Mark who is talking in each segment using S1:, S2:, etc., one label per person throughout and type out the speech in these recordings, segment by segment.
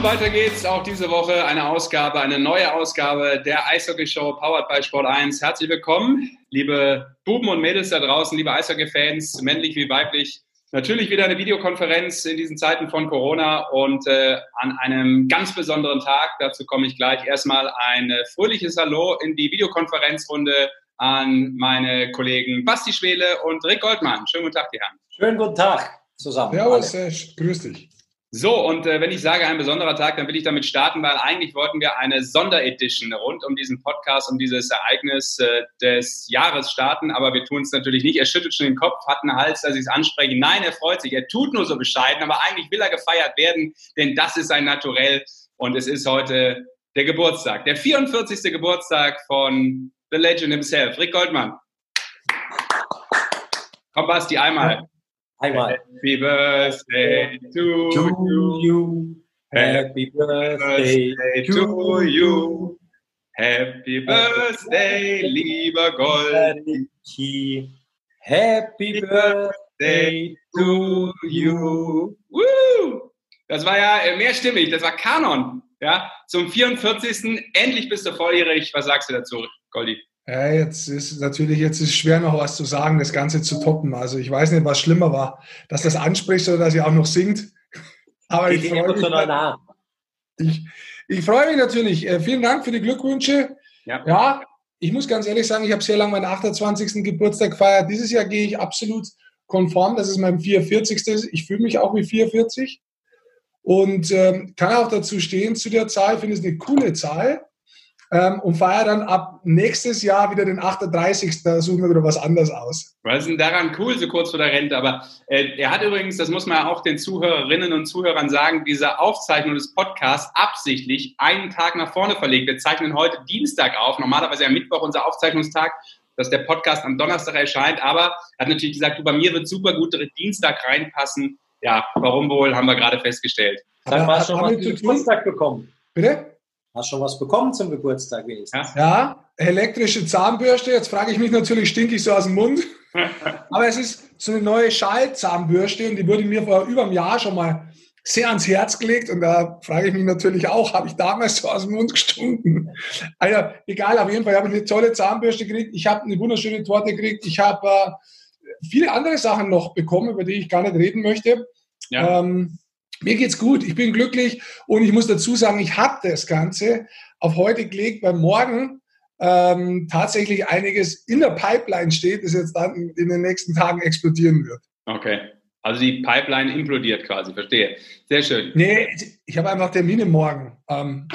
S1: Und weiter geht's auch diese Woche. Eine Ausgabe, eine neue Ausgabe der Eishockey-Show Powered by Sport 1. Herzlich willkommen, liebe Buben und Mädels da draußen, liebe Eishockey-Fans, männlich wie weiblich. Natürlich wieder eine Videokonferenz in diesen Zeiten von Corona und äh, an einem ganz besonderen Tag. Dazu komme ich gleich. Erstmal ein äh, fröhliches Hallo in die Videokonferenzrunde an meine Kollegen Basti Schwele und Rick Goldmann. Schönen guten Tag, die Herren.
S2: Schönen guten Tag zusammen.
S3: Servus, Sesh. Grüß dich.
S1: So, und äh, wenn ich sage ein besonderer Tag, dann will ich damit starten, weil eigentlich wollten wir eine Sonderedition rund um diesen Podcast, um dieses Ereignis äh, des Jahres starten, aber wir tun es natürlich nicht. Er schüttelt schon den Kopf, hat einen Hals, dass ich es anspreche. Nein, er freut sich, er tut nur so bescheiden, aber eigentlich will er gefeiert werden, denn das ist sein Naturell und es ist heute der Geburtstag, der 44. Geburtstag von The Legend himself, Rick Goldmann. Komm, Basti, einmal.
S2: Einmal.
S1: Happy Birthday to,
S2: To you. Happy birthday
S1: to you. Happy Birthday, lieber Gold.
S2: Happy birthday
S1: to you. Woo! Das war ja mehrstimmig, das war Kanon. Ja, zum 44. Endlich bist du volljährig. Was sagst du dazu, Goldi?
S3: Ja, jetzt ist natürlich jetzt ist es schwer noch was zu sagen, das Ganze zu toppen. Also ich weiß nicht, was schlimmer war, dass das anspricht oder dass ihr auch noch singt. Aber ich freue mich,
S2: nah.
S3: ich, ich freue mich natürlich. Äh, vielen Dank für die Glückwünsche.
S1: Ja.
S3: Ja, ich muss ganz ehrlich sagen, ich habe sehr lange meinen 28. Geburtstag gefeiert. Dieses Jahr gehe ich absolut konform. Das ist mein 44. Ich fühle mich auch wie 44 und ähm, kann auch dazu stehen zu der Zahl. Ich finde es eine coole Zahl ähm, und feiere dann ab nächstes Jahr wieder den 38. Da suchen wir wieder was anderes aus.
S1: Was ist denn daran cool, so kurz vor der Rente? Aber äh, er hat übrigens, das muss man ja auch den Zuhörerinnen und Zuhörern sagen, diese Aufzeichnung des Podcasts absichtlich einen Tag nach vorne verlegt. Wir zeichnen heute Dienstag auf, normalerweise am Mittwoch unser Aufzeichnungstag, dass der Podcast am Donnerstag erscheint. Aber er hat natürlich gesagt, du, bei mir wird super gut Dienstag reinpassen. Ja, warum wohl, haben wir gerade festgestellt.
S2: Sag mal, du schon was
S3: tun?
S2: Geburtstag bekommen?
S3: Bitte?
S2: Hast schon was bekommen zum Geburtstag wenigstens?
S1: Ja.
S3: Elektrische Zahnbürste. Jetzt frage ich mich natürlich, stinke ich so aus dem Mund? Aber es ist so eine neue Schallzahnbürste und die wurde mir vor über einem Jahr schon mal sehr ans Herz gelegt und da frage ich mich natürlich auch, habe ich damals so aus dem Mund gestunken? Also egal, auf jeden Fall habe ich eine tolle Zahnbürste gekriegt, ich habe eine wunderschöne Torte gekriegt, ich habe äh, viele andere Sachen noch bekommen, über die ich gar nicht reden möchte.
S1: Ja.
S3: Ähm, mir geht's gut, ich bin glücklich und ich muss dazu sagen, ich habe das Ganze auf heute gelegt, weil morgen ähm, tatsächlich einiges in der Pipeline steht, das jetzt dann in den nächsten Tagen explodieren wird.
S1: Okay. Also die Pipeline implodiert quasi, verstehe. Sehr schön.
S3: Nee, ich habe einfach Termine morgen. Ähm,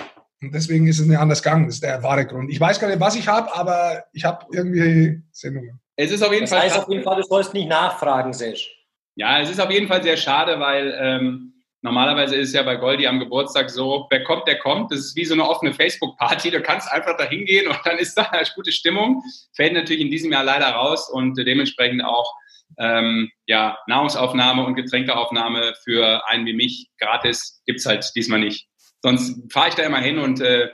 S3: und deswegen ist es nicht anders gegangen. Das ist der wahre Grund. Ich weiß gar nicht, was ich habe, aber ich habe irgendwie Sendungen.
S1: Es ist auf jeden
S2: Das
S1: Fall.
S2: heißt auf jeden Fall, du sollst nicht nachfragen, Sesh.
S1: Ja, es ist auf jeden Fall sehr schade, weil ähm, normalerweise ist es ja bei Goldi am Geburtstag so, wer kommt, der kommt. Das ist wie so eine offene Facebook-Party. Du kannst einfach da hingehen und dann ist da eine gute Stimmung. Fällt natürlich in diesem Jahr leider raus und dementsprechend auch ähm, ja, Nahrungsaufnahme und Getränkeaufnahme für einen wie mich gratis gibt's halt diesmal nicht. Sonst fahre ich da immer hin und äh,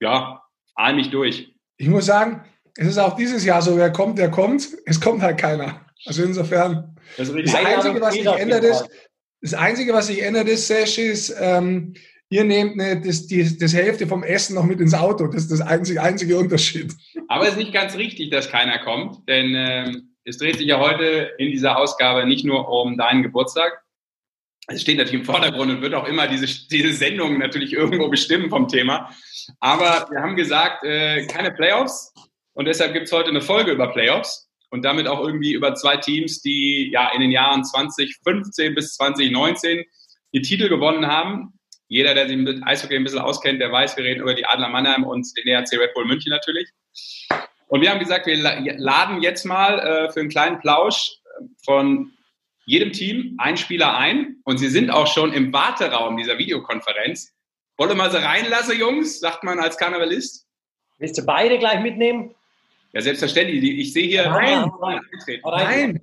S1: ja, ahl mich durch.
S3: Ich muss sagen, es ist auch dieses Jahr so, wer kommt, der kommt. Es kommt halt keiner. Also insofern,
S1: Das ist
S3: das Einzige, was sich ändert, ist,
S2: Fall.
S3: Das Einzige, was sich ändert, ist, Sesh, ist, ähm, ihr nehmt ne, das, die, das Hälfte vom Essen noch mit ins Auto. Das ist das einzige, einzige Unterschied.
S1: Aber es ist nicht ganz richtig, dass keiner kommt, denn ähm, es dreht sich ja heute in dieser Ausgabe nicht nur um deinen Geburtstag. Es steht natürlich im Vordergrund und wird auch immer diese, diese Sendung natürlich irgendwo bestimmen vom Thema. Aber wir haben gesagt, äh, keine Playoffs und deshalb gibt es heute eine Folge über Playoffs und damit auch irgendwie über zwei Teams, die ja in den Jahren 2015 bis 2019 die Titel gewonnen haben. Jeder, der sich mit Eishockey ein bisschen auskennt, der weiß, wir reden über die Adler Mannheim und den ERC Red Bull München natürlich. Und wir haben gesagt, wir la- laden jetzt mal äh, für einen kleinen Plausch äh, von jedem Team einen Spieler ein. Und sie sind auch schon im Warteraum dieser Videokonferenz. Wolle mal sie reinlassen, Jungs, sagt man als Karnevalist.
S2: Willst du beide gleich mitnehmen?
S1: Ja, selbstverständlich. Ich sehe hier.
S3: Nein.
S2: Nein.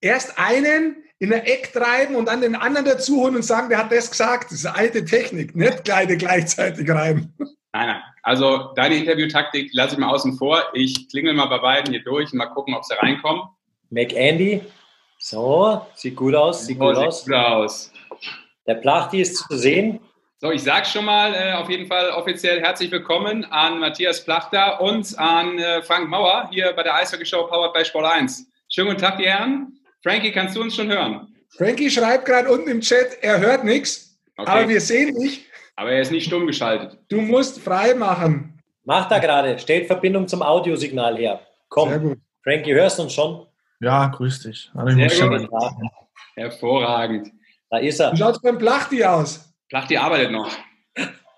S3: Erst einen in der Eck treiben und dann den anderen dazu holen und sagen, der hat das gesagt. Das ist eine alte Technik, nicht beide gleichzeitig reiben.
S1: Nein, nein. Also deine Interviewtaktik lasse ich mal außen vor. Ich klingel mal bei beiden hier durch und mal gucken, ob sie reinkommen.
S2: Mac Andy. So, sieht gut aus, sieht
S1: Oh,
S2: gut
S1: sieht
S2: aus.
S1: gut aus.
S2: Der Plachti ist zu sehen.
S1: So, ich sage schon mal äh, auf jeden Fall offiziell herzlich willkommen an Matthias Plachter und an äh, Frank Mauer hier bei der Eishockey Show Powered by Sport 1. Schönen guten Tag, die Herren. Frankie, kannst du uns schon hören?
S3: Frankie schreibt gerade unten im Chat, er hört nichts,
S1: Okay.
S3: aber wir sehen dich.
S1: Aber er ist nicht stumm geschaltet.
S3: Du musst frei machen.
S2: Macht er gerade. Stellt Verbindung zum Audiosignal her.
S3: Sehr
S2: Komm,
S3: gut.
S2: Frankie, hörst du uns schon?
S4: Ja, grüß dich. Also ich
S1: Sehr gut. Hervorragend.
S2: da ist er.
S3: Wie schaut es beim Plachti aus?
S1: Plachti arbeitet noch.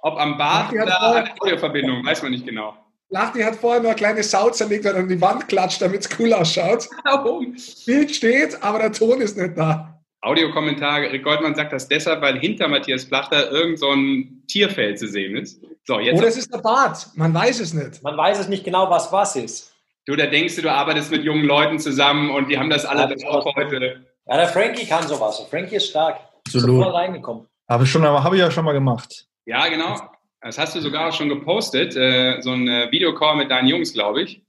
S1: Ob am Bad
S3: Plachti hat
S1: oder
S3: vorher-
S1: an der Audioverbindung, weiß man nicht genau.
S3: Plachti hat vorher nur eine kleine Sau zerlegt und an die Wand klatscht, damit es cool ausschaut.
S1: Warum?
S3: Bild steht, aber der Ton ist nicht da.
S1: Audiokommentar, Rick Goldmann sagt das deshalb, weil hinter Matthias Plachter irgend so ein Tierfeld zu sehen ist. So, jetzt,
S3: Oder es ist der Bart. Man weiß es nicht.
S2: Man weiß es nicht genau, was was ist.
S1: du, da denkst du, du arbeitest mit jungen Leuten zusammen und die haben das alle
S2: Ja,
S1: das auch heute.
S2: Ja, der Frankie kann sowas. Der Frankie ist stark.
S4: Absolut.
S2: Sofort reingekommen.
S4: Habe ich schon, habe ich ja schon mal gemacht.
S1: Ja, genau. Das hast du sogar schon gepostet, äh, so ein äh, Videocall mit deinen Jungs, glaube ich.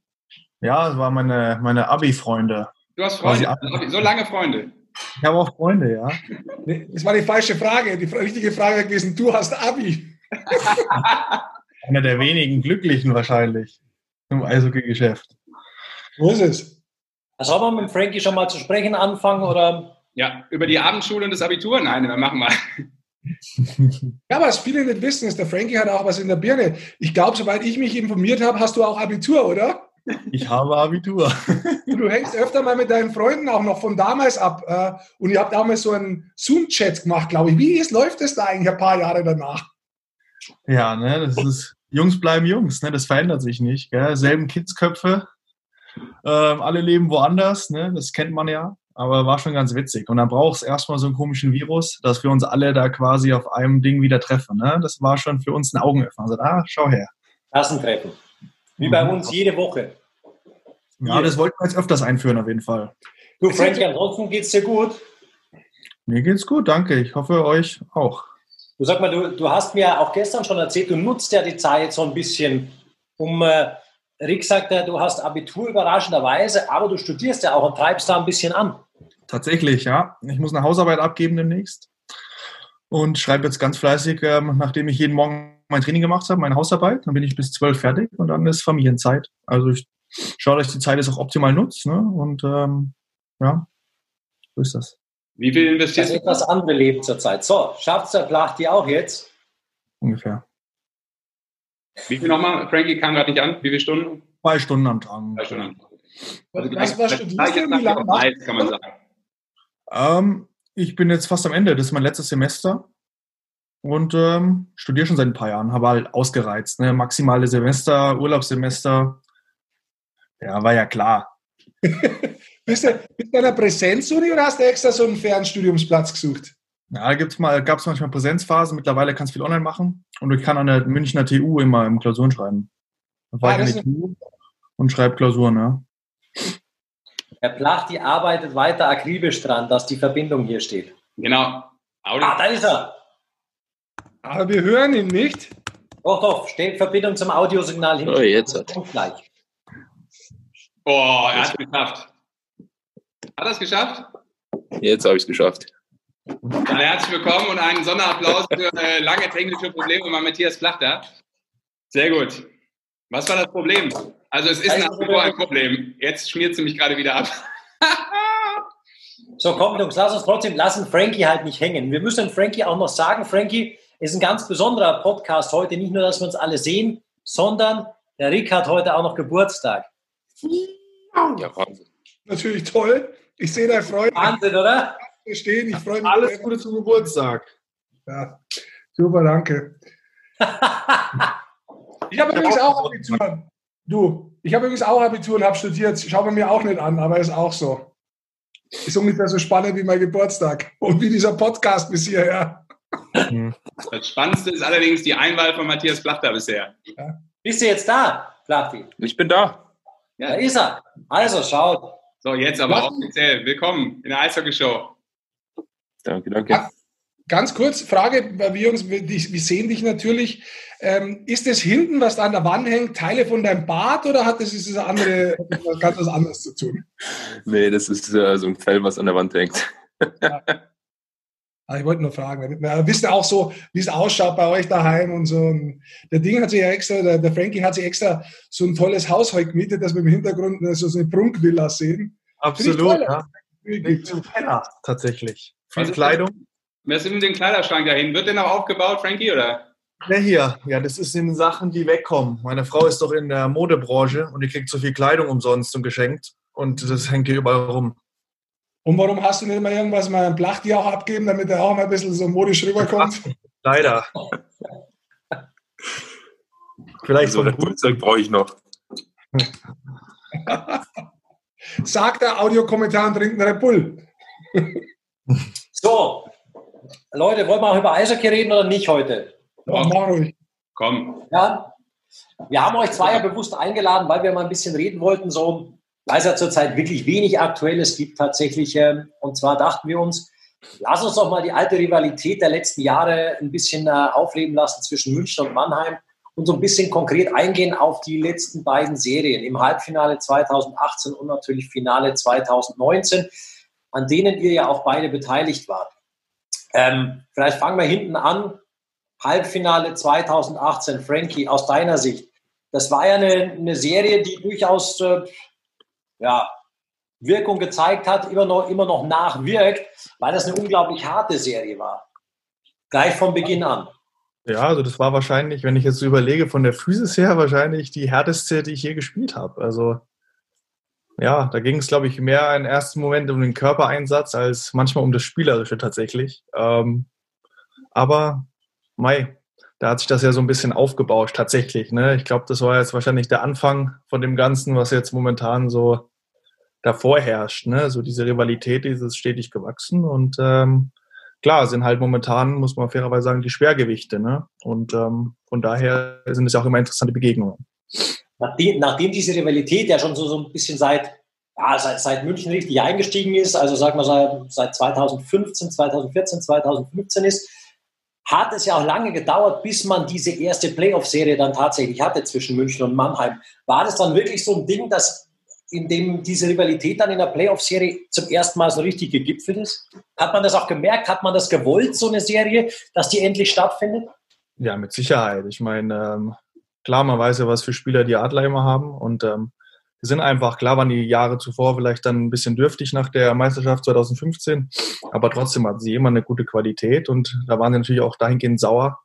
S4: Ja, das waren meine, meine Abi-Freunde.
S1: Du hast Freunde, so lange Freunde.
S4: Ich habe auch Freunde, ja.
S3: Nee, Das war die falsche Frage. Die richtige Frage wäre gewesen, du hast Abi.
S4: Einer der wenigen Glücklichen wahrscheinlich im Eishockey-Geschäft.
S3: Wo ist es?
S2: Sollen wir mit Frankie schon mal zu sprechen anfangen? Oder?
S1: Ja, über die Abendschule und das Abitur? Nein, dann machen wir.
S3: Ja, was viele nicht wissen, ist, der Frankie hat auch was in der Birne. Ich glaube, soweit ich mich informiert habe, hast du auch Abitur, oder?
S4: Ich habe Abitur.
S3: Du hängst öfter mal mit deinen Freunden auch noch von damals ab. Äh, und ihr habt damals so einen Zoom-Chat gemacht, glaube ich. Wie ist, läuft es da eigentlich ein paar Jahre danach?
S4: Ja, ne, das ist, Jungs bleiben Jungs, ne, das verändert sich nicht, gell, selben Kidsköpfe, ähm, alle leben woanders, ne, das kennt man ja, aber war schon ganz witzig. Und dann braucht es erstmal so einen komischen Virus, dass wir uns alle da quasi auf einem Ding wieder treffen, ne, das war schon für uns ein Augenöffner. Also, ah, schau her.
S2: Klassentreffen. Wie bei uns jede Woche.
S4: Ja, das wollten wir jetzt öfters einführen, auf jeden Fall.
S2: Du, Frankie, ansonsten geht's dir gut.
S4: Mir geht's gut, danke. Ich hoffe, euch auch.
S2: Du sag mal, du, du hast mir auch gestern schon erzählt, du nutzt ja die Zeit so ein bisschen, um, äh, Rick sagt ja, du hast Abitur überraschenderweise, aber du studierst ja auch und treibst da ein bisschen an.
S4: Tatsächlich, ja. Ich muss eine Hausarbeit abgeben demnächst und schreibe jetzt ganz fleißig, ähm, nachdem ich jeden Morgen mein Training gemacht habe, meine Hausarbeit. Dann bin ich bis zwölf fertig und dann ist Familienzeit. Also ich schaue, dass ich die Zeit jetzt auch optimal nutze. Ne? Und ähm, ja, so ist das
S1: Wie viel
S2: Das
S1: investierst
S2: ist
S1: du?
S2: etwas andere Leben zurzeit. So, schafft's der Plachti auch jetzt?
S4: ungefähr.
S1: Wie viel nochmal? Frankie kam gerade nicht an. Wie viele Stunden?
S4: Zwei Stunden am Tag.
S1: Drei Stunden.
S3: Was,
S1: gleich-
S3: was
S1: gleich-
S3: studierst du? Wie lange machst
S1: Eis, kann man sagen.
S4: Ähm, ich bin jetzt fast am Ende. Das ist mein letztes Semester. Und ähm, studiere schon seit ein paar Jahren. Habe halt ausgereizt. Ne? Maximale Semester, Urlaubssemester. Ja, war ja klar.
S3: Bist du bist du an einer Präsenzuni oder hast du extra so einen Fernstudiumsplatz gesucht?
S4: Ja, da gibt's mal, gab es manchmal Präsenzphasen. Mittlerweile kannst du viel online machen. Und ich kann an der Münchner TU immer im Klausuren schreiben. Da war
S3: Ah,
S4: ich an die TU und schreibe Klausuren, ja.
S2: Der Plachti arbeitet weiter akribisch dran, dass die Verbindung hier steht.
S1: Genau. Audio.
S2: Ah, da ist er.
S3: Aber wir hören ihn nicht.
S2: Doch, doch, steht Verbindung zum Audiosignal hin.
S5: Oh, jetzt hat.
S2: gleich.
S1: Oh, er hat es geschafft. Hat er es geschafft?
S5: Jetzt habe ich es geschafft.
S1: Dann herzlich willkommen und einen Sonderapplaus für äh, lange technische Probleme bei Matthias Plachter. Sehr gut. Was war das Problem? Also es ist nach wie vor ein Problem. Jetzt schmiert sie mich gerade wieder ab.
S2: So, komm, Jungs, lass uns trotzdem, lassen Frankie halt nicht hängen. Wir müssen Frankie auch noch sagen, Frankie ist ein ganz besonderer Podcast heute. Nicht nur, dass wir uns alle sehen, sondern der Rick hat heute auch noch Geburtstag.
S5: Ja, Wahnsinn.
S3: Natürlich toll. Ich sehe deine Freunde
S2: Wahnsinn, oder?
S3: stehen. Ich freue mich.
S4: Alles Gute zum Geburtstag.
S3: Ja. Super, danke. Ich habe übrigens auch Abitur. Du, ich habe übrigens auch Abitur und habe studiert. Schaut man mir auch nicht an, aber ist auch so. Ist ungefähr so spannend wie mein Geburtstag und wie dieser Podcast bis hierher.
S1: Das Spannendste ist allerdings die Einwahl von Matthias Plachter bisher.
S2: Bist du jetzt da, Plachti?
S5: Ich bin da.
S2: Da ist er. Also, schaut.
S1: So, jetzt aber offiziell. Willkommen in der Eishockey-Show.
S5: Danke, danke.
S3: Ganz kurz, Frage, weil wir uns, wir, sehen dich natürlich. Ähm, ist das hinten, was da an der Wand hängt, Teile von deinem Bart oder hat das, ist das andere, hat das ganz was anderes zu tun?
S5: Nee, das ist äh, so ein Fell, was an der Wand hängt.
S3: Ah, ich wollte nur fragen, damit wir wisst ihr auch so, wie es ausschaut bei euch daheim und so. Und der Ding hat sich ja extra, der, der Frankie hat sich extra so ein tolles Haus heute gemietet, dass wir im Hintergrund so, so eine Prunkvilla sehen.
S4: Absolut, ja. Keller, tatsächlich. Viel
S1: ist
S4: Kleidung.
S1: Wer ist in den Kleiderschrank dahin? Wird der noch aufgebaut, Frankie, oder?
S4: Der hier, ja, das ist in Sachen, die wegkommen. Meine Frau ist doch in der Modebranche und die kriegt so viel Kleidung umsonst und geschenkt. Und das hängt hier überall rum.
S3: Und warum hast du nicht mal irgendwas mal ein Blachti auch abgeben, damit er auch mal ein bisschen so modisch rüberkommt?
S4: Leider. Vielleicht
S5: So
S4: so
S5: ein Flugzeug brauche ich noch.
S3: Sagt der Audiokommentar und trinkt einen Red Bull.
S2: So, Leute, wollen wir auch über Eishockey reden oder nicht heute?
S3: Ruhig.
S1: Komm.
S2: Ja, wir haben euch zwei ja bewusst eingeladen, weil wir mal ein bisschen reden wollten, so, weil es ja zurzeit wirklich wenig Aktuelles gibt tatsächlich. ähm, Und zwar dachten wir uns, lass uns doch mal die alte Rivalität der letzten Jahre ein bisschen äh, aufleben lassen zwischen München und Mannheim und so ein bisschen konkret eingehen auf die letzten beiden Serien im Halbfinale 2018 und natürlich Finale 2019, an denen ihr ja auch beide beteiligt wart. Ähm, vielleicht fangen wir hinten an. Halbfinale 2018, Frankie, aus deiner Sicht. Das war ja eine, eine Serie, die durchaus äh, ja, Wirkung gezeigt hat, immer noch, immer noch nachwirkt, weil das eine unglaublich harte Serie war. Gleich von Beginn an.
S4: Ja, also das war wahrscheinlich, wenn ich jetzt so überlege, von der Physis her wahrscheinlich die härteste, die ich je gespielt habe. Also ja, da ging es, glaube ich, mehr im ersten Moment um den Körpereinsatz als manchmal um das Spielerische tatsächlich. Ähm, aber Mai, da hat sich das ja so ein bisschen aufgebaut tatsächlich. Ne? Ich glaube, das war jetzt wahrscheinlich der Anfang von dem Ganzen, was jetzt momentan so davor herrscht. Ne? So diese Rivalität, die ist stetig gewachsen und ähm, klar, sind halt momentan, muss man fairerweise sagen, die Schwergewichte. Ne? Und ähm, von daher sind es ja auch immer interessante Begegnungen.
S2: Nachdem, nachdem diese Rivalität ja schon so, so ein bisschen seit, ja, seit, seit München richtig eingestiegen ist, also sagen wir seit, seit 2015, 2014, 2015 ist, hat es ja auch lange gedauert, bis man diese erste Playoff-Serie dann tatsächlich hatte zwischen München und Mannheim. War das dann wirklich so ein Ding, dass in dem diese Rivalität dann in der Playoff-Serie zum ersten Mal so richtig gegipfelt ist? Hat man das auch gemerkt? Hat man das gewollt, so eine Serie, dass die endlich stattfindet?
S4: Ja, mit Sicherheit. Ich meine, ähm, klar, man weiß ja, was für Spieler die Adler immer haben und ähm, die sind einfach, klar waren die Jahre zuvor vielleicht dann ein bisschen dürftig nach der Meisterschaft 2015, aber trotzdem hatten sie immer eine gute Qualität und da waren sie natürlich auch dahingehend sauer,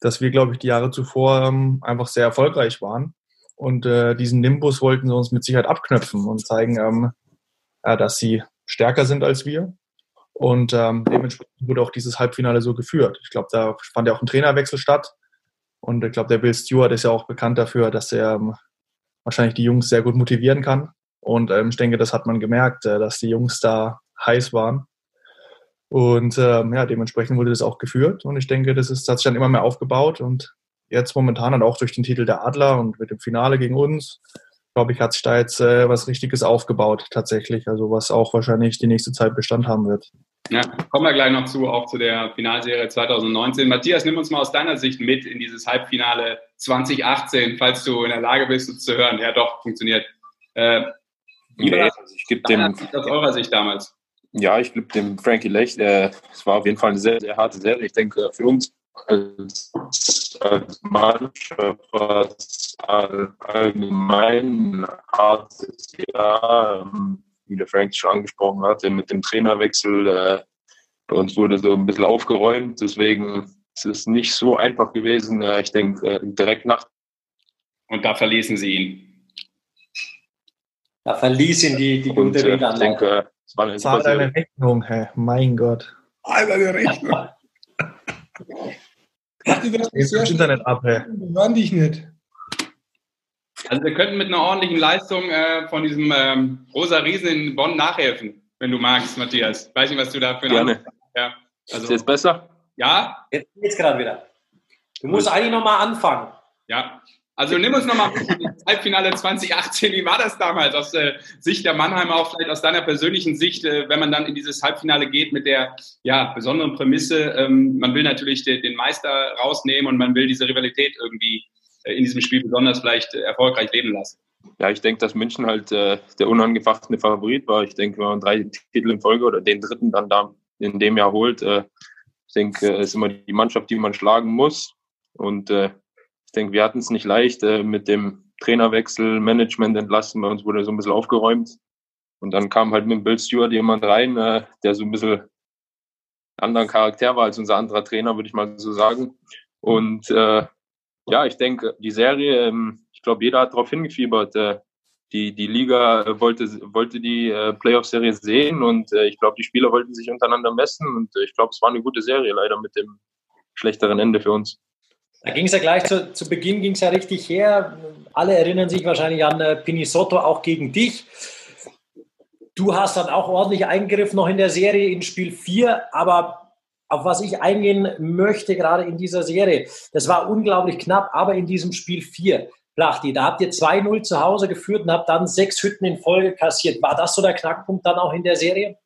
S4: dass wir, glaube ich, die Jahre zuvor ähm, einfach sehr erfolgreich waren und äh, diesen Nimbus wollten sie uns mit Sicherheit abknöpfen und zeigen, ähm, ja, dass sie stärker sind als wir und ähm, dementsprechend wurde auch dieses Halbfinale so geführt. Ich glaube, da fand ja auch ein Trainerwechsel statt und ich glaube, der Bill Stewart ist ja auch bekannt dafür, dass er ähm, wahrscheinlich die Jungs sehr gut motivieren kann. Und ähm, ich denke, das hat man gemerkt, äh, dass die Jungs da heiß waren. Und ähm, ja, dementsprechend wurde das auch geführt. Und ich denke, das ist, hat sich dann immer mehr aufgebaut. Und jetzt momentan dann auch durch den Titel der Adler und mit dem Finale gegen uns, glaube ich, hat sich da jetzt äh, was Richtiges aufgebaut tatsächlich. Also was auch wahrscheinlich die nächste Zeit Bestand haben wird.
S1: Ja, kommen wir gleich noch zu, auch zu der Finalserie 2019. Matthias, nimm uns mal aus deiner Sicht mit in dieses Halbfinale 2018, falls du in der Lage bist, uns zu hören. Ja, doch, funktioniert. Äh, wie war
S5: Nee,
S1: das
S5: also ich gebe dem,
S1: aus eurer Sicht damals?
S5: ja, ich gebe dem Frankie Lecht, äh, es war auf jeden Fall eine sehr, sehr harte Serie. Ich denke, für uns als, als Mannschaft war es all- allgemein ein hartes Jahr, ähm, wie der Frank schon angesprochen hatte, mit dem Trainerwechsel. Äh, bei uns wurde so ein bisschen aufgeräumt, deswegen ist es nicht so einfach gewesen. Äh, ich denke, äh, direkt nach
S1: Und da verließen sie ihn.
S2: Da verließ ihn die, die
S5: und
S2: gute
S5: äh, ich
S2: Rede
S5: denke, es war eine
S4: Zahl deine Rechnung, hä? Mein Gott.
S3: Alter, der Rechner. Matti, du mich
S4: Jetzt das Internet ab, hä?
S3: Wir hören dich nicht.
S1: Also wir könnten mit einer ordentlichen Leistung äh, von diesem ähm, rosa Riesen in Bonn nachhelfen, wenn du magst, Matthias. Weiß nicht, was du da für eine
S5: Gerne.
S1: Ja,
S5: Ist
S1: also,
S5: jetzt besser?
S1: ja,
S2: Jetzt geht's gerade wieder. Du musst eigentlich nochmal anfangen.
S1: ja. Also nimm uns nochmal ins Halbfinale 2018. Wie war das damals aus äh, Sicht der Mannheimer, auch vielleicht aus deiner persönlichen Sicht, äh, wenn man dann in dieses Halbfinale geht mit der ja, besonderen Prämisse, ähm, man will natürlich den, den Meister rausnehmen und man will diese Rivalität irgendwie äh, in diesem Spiel besonders vielleicht äh, erfolgreich leben lassen.
S5: Ja, ich denke, dass München halt äh, der unangefochtene Favorit war. Ich denke, wenn man drei Titel in Folge oder den dritten dann da in dem Jahr holt, äh, Ich denke, es ist immer die Mannschaft, die man schlagen muss. Und äh, ich denke, wir hatten es nicht leicht äh, mit dem Trainerwechsel, Management entlassen. Bei uns wurde so ein bisschen aufgeräumt. Und dann kam halt mit Bill Stewart jemand rein, äh, der so ein bisschen anderen Charakter war als unser anderer Trainer, würde ich mal so sagen. Und äh, ja, ich denke, die Serie, ähm, ich glaube, jeder hat darauf hingefiebert. Äh, die, die Liga äh, wollte, wollte die äh, Playoff-Serie sehen und ich glaube, die Spieler wollten sich untereinander messen und ich glaube, es war eine gute Serie, leider mit dem schlechteren Ende für uns.
S2: Da ging es ja gleich zu, zu Beginn ging es ja richtig her. Alle erinnern sich wahrscheinlich an Pinisotto, auch gegen dich. Du hast dann auch ordentlich eingegriffen noch in der Serie in Spiel 4, aber auf was ich eingehen möchte, gerade in dieser Serie, das war unglaublich knapp, aber in diesem Spiel 4, Plachti, da habt ihr 2-0 zu Hause geführt und habt dann sechs Hütten in Folge kassiert. War das so der Knackpunkt dann auch in der Serie?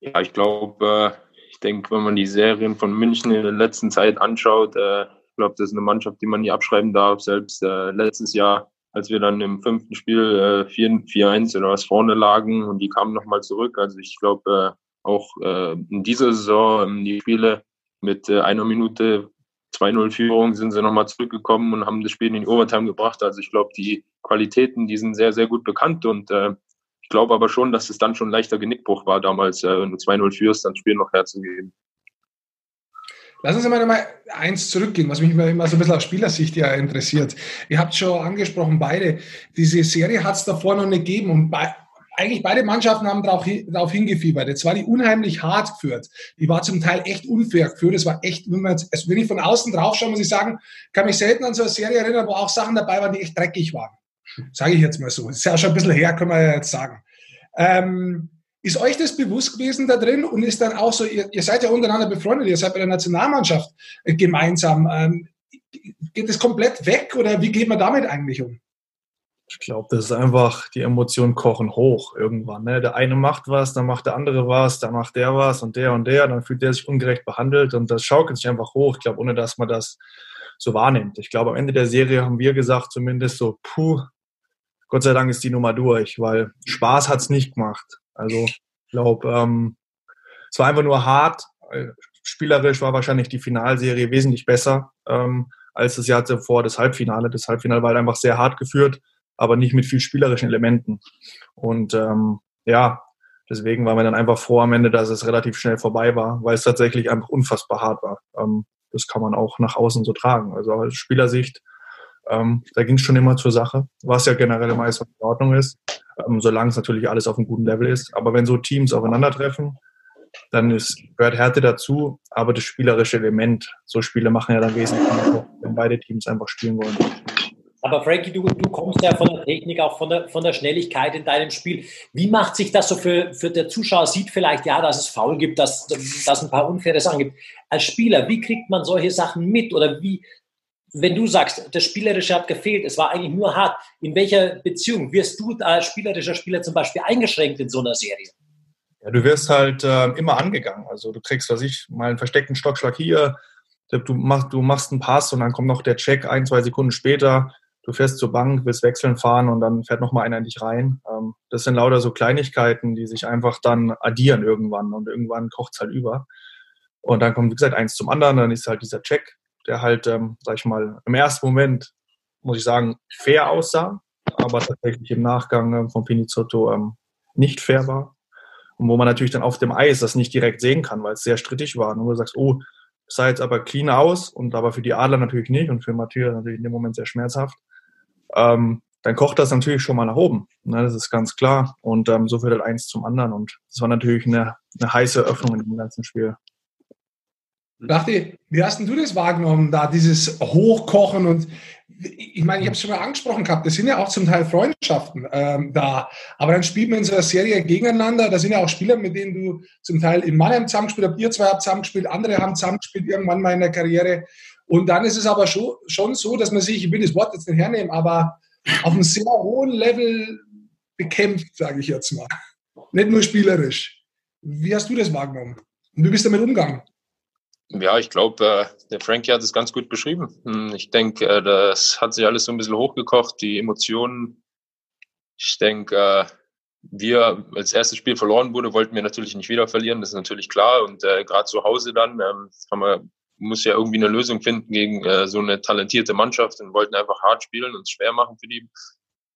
S5: Ja, ich glaube, äh, ich denke, wenn man die Serien von München in der letzten Zeit anschaut, äh, ich glaube, das ist eine Mannschaft, die man nie abschreiben darf. Selbst äh, letztes Jahr als wir dann im fünften Spiel äh, 4-1 oder was vorne lagen und die kamen nochmal zurück. Also ich glaube, äh, auch äh, in dieser Saison, die Spiele mit äh, einer Minute 2-0 Führung sind sie nochmal zurückgekommen und haben das Spiel in die Overtime gebracht. Also ich glaube, die Qualitäten, die sind sehr, sehr gut bekannt und äh, ich glaube aber schon, dass es dann schon ein leichter Genickbruch war, damals, äh, wenn du 2-0 führst, dann Spiel noch herzugeben.
S3: Lass uns mal nochmal eins zurückgehen, was mich immer so ein bisschen aus Spielersicht ja interessiert. Ihr habt schon angesprochen, beide. Diese Serie hat es davor noch nicht gegeben und eigentlich beide Mannschaften haben darauf, darauf hingefiebert. Jetzt war die unheimlich hart geführt. Die war zum Teil echt unfair geführt. Es war echt, wenn, man also wenn ich von außen drauf schaue, muss ich sagen, kann mich selten an so eine Serie erinnern, wo auch Sachen dabei waren, die echt dreckig waren. Sage ich jetzt mal so. Das ist ja schon ein bisschen her, können wir ja jetzt sagen. Ähm, ist euch das bewusst gewesen da drin und ist dann auch so, ihr, ihr seid ja untereinander befreundet, ihr seid bei der Nationalmannschaft äh, gemeinsam. Ähm, geht das komplett weg oder wie geht man damit eigentlich um?
S4: Ich glaube, das ist einfach, die Emotionen kochen hoch irgendwann. Ne? Der eine macht was, dann macht der andere was, dann macht der was und der und der, dann fühlt der sich ungerecht behandelt und das schaukelt sich einfach hoch. Ich glaube, ohne dass man das so wahrnimmt. Ich glaube, am Ende der Serie haben wir gesagt, zumindest so, puh, Gott sei Dank ist die Nummer durch, weil Spaß hat's nicht gemacht. Also ich glaube, ähm, es war einfach nur hart. Spielerisch war wahrscheinlich die Finalserie wesentlich besser ähm, als das Jahr zuvor, das Halbfinale. Das Halbfinale war halt einfach sehr hart geführt, aber nicht mit viel spielerischen Elementen. Und ähm, ja, deswegen war mir dann einfach froh am Ende, dass es relativ schnell vorbei war, weil es tatsächlich einfach unfassbar hart war. Ähm, das kann man auch nach außen so tragen. Also aus Spielersicht ähm, da ging es schon immer zur Sache, was ja generell meist in Ordnung ist, ähm, solange es natürlich alles auf einem guten Level ist. Aber wenn so Teams aufeinandertreffen, dann ist, gehört Härte dazu, aber das spielerische Element, so Spiele machen ja dann wesentlich mehr, wenn beide Teams einfach spielen wollen.
S2: Aber Frankie, du, du kommst ja von der Technik, auch von der, von der Schnelligkeit in deinem Spiel. Wie macht sich das so für, für der Zuschauer? Sieht vielleicht, ja, dass es Foul gibt, dass, dass ein paar unfaire Sachen gibt. Als Spieler, wie kriegt man solche Sachen mit? Oder wie, wenn du sagst, das Spielerische hat gefehlt, es war eigentlich nur hart, in welcher Beziehung wirst du als spielerischer Spieler zum Beispiel eingeschränkt in so einer Serie?
S4: Ja, du wirst halt äh, immer angegangen. Also du kriegst, was ich, mal einen versteckten Stockschlag hier, du machst, du machst einen Pass und dann kommt noch der Check ein, zwei Sekunden später. Du fährst zur Bank, willst wechseln fahren und dann fährt noch mal einer in dich rein. Ähm, das sind lauter so Kleinigkeiten, die sich einfach dann addieren irgendwann und irgendwann kocht es halt über. Und dann kommt, wie gesagt, eins zum anderen, dann ist halt dieser Check, der halt, ähm, sag ich mal, im ersten Moment, muss ich sagen, fair aussah, aber tatsächlich im Nachgang ähm, von Pinizotto ähm, nicht fair war. Und wo man natürlich dann auf dem Eis das nicht direkt sehen kann, weil es sehr strittig war. Und wo du sagst, oh, sah jetzt aber clean aus und aber für die Adler natürlich nicht und für Matthias natürlich in dem Moment sehr schmerzhaft. Ähm, dann kocht das natürlich schon mal nach oben. Ne, das ist ganz klar. Und ähm, so wird halt eins zum anderen. Und das war natürlich eine, eine heiße Öffnung in dem ganzen Spiel.
S3: Dachte, wie hast denn du das wahrgenommen, da dieses Hochkochen und ich meine, ich habe es schon mal angesprochen gehabt, das sind ja auch zum Teil Freundschaften ähm, da, aber dann spielt man in so einer Serie gegeneinander, da sind ja auch Spieler, mit denen du zum Teil in Mannheim zusammengespielt habt, ihr zwei habt zusammengespielt, andere haben zusammengespielt irgendwann mal in der Karriere und dann ist es aber schon, so, dass man sich, ich will das Wort jetzt nicht hernehmen, aber auf einem sehr hohen Level bekämpft, sage ich jetzt mal. Nicht nur spielerisch. Wie hast du das wahrgenommen? Und wie bist du damit umgegangen?
S5: Ja, ich glaube, äh, der Frankie hat es ganz gut beschrieben. Hm, ich denke, äh, das hat sich alles so ein bisschen hochgekocht, die Emotionen. Ich denke, äh, wir als erstes Spiel verloren wurde, wollten wir natürlich nicht wieder verlieren, das ist natürlich klar. Und gerade zu Hause dann ähm, haben wir, muss ja irgendwie eine Lösung finden gegen äh, so eine talentierte Mannschaft und wollten einfach hart spielen und es schwer machen für die.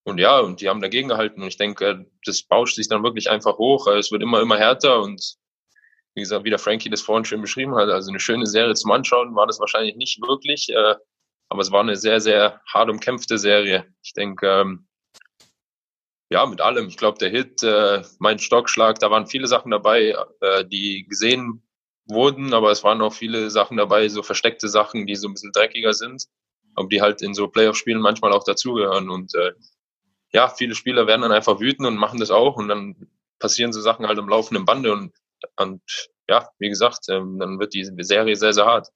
S5: Und ja, und die haben dagegen gehalten. Und ich denke, das bauscht sich dann wirklich einfach hoch. Es wird immer, immer härter. Und wie gesagt, wie der Frankie das vorhin schön beschrieben hat, also eine schöne Serie zum Anschauen war das wahrscheinlich nicht wirklich. Äh, aber es war eine sehr, sehr hart umkämpfte Serie. Ich denke, ähm, ja, mit allem. Ich glaube, der Hit, äh, mein Stockschlag, da waren viele Sachen dabei, äh, die gesehen wurden, aber es waren auch viele Sachen dabei, so versteckte Sachen, die so ein bisschen dreckiger sind, aber die halt in so Playoff-Spielen manchmal auch dazugehören. Und äh, ja, viele Spieler werden dann einfach wütend und machen das auch und dann passieren so Sachen halt im laufenden Bande und, und ja, wie gesagt, ähm, dann wird die Serie sehr, sehr hart.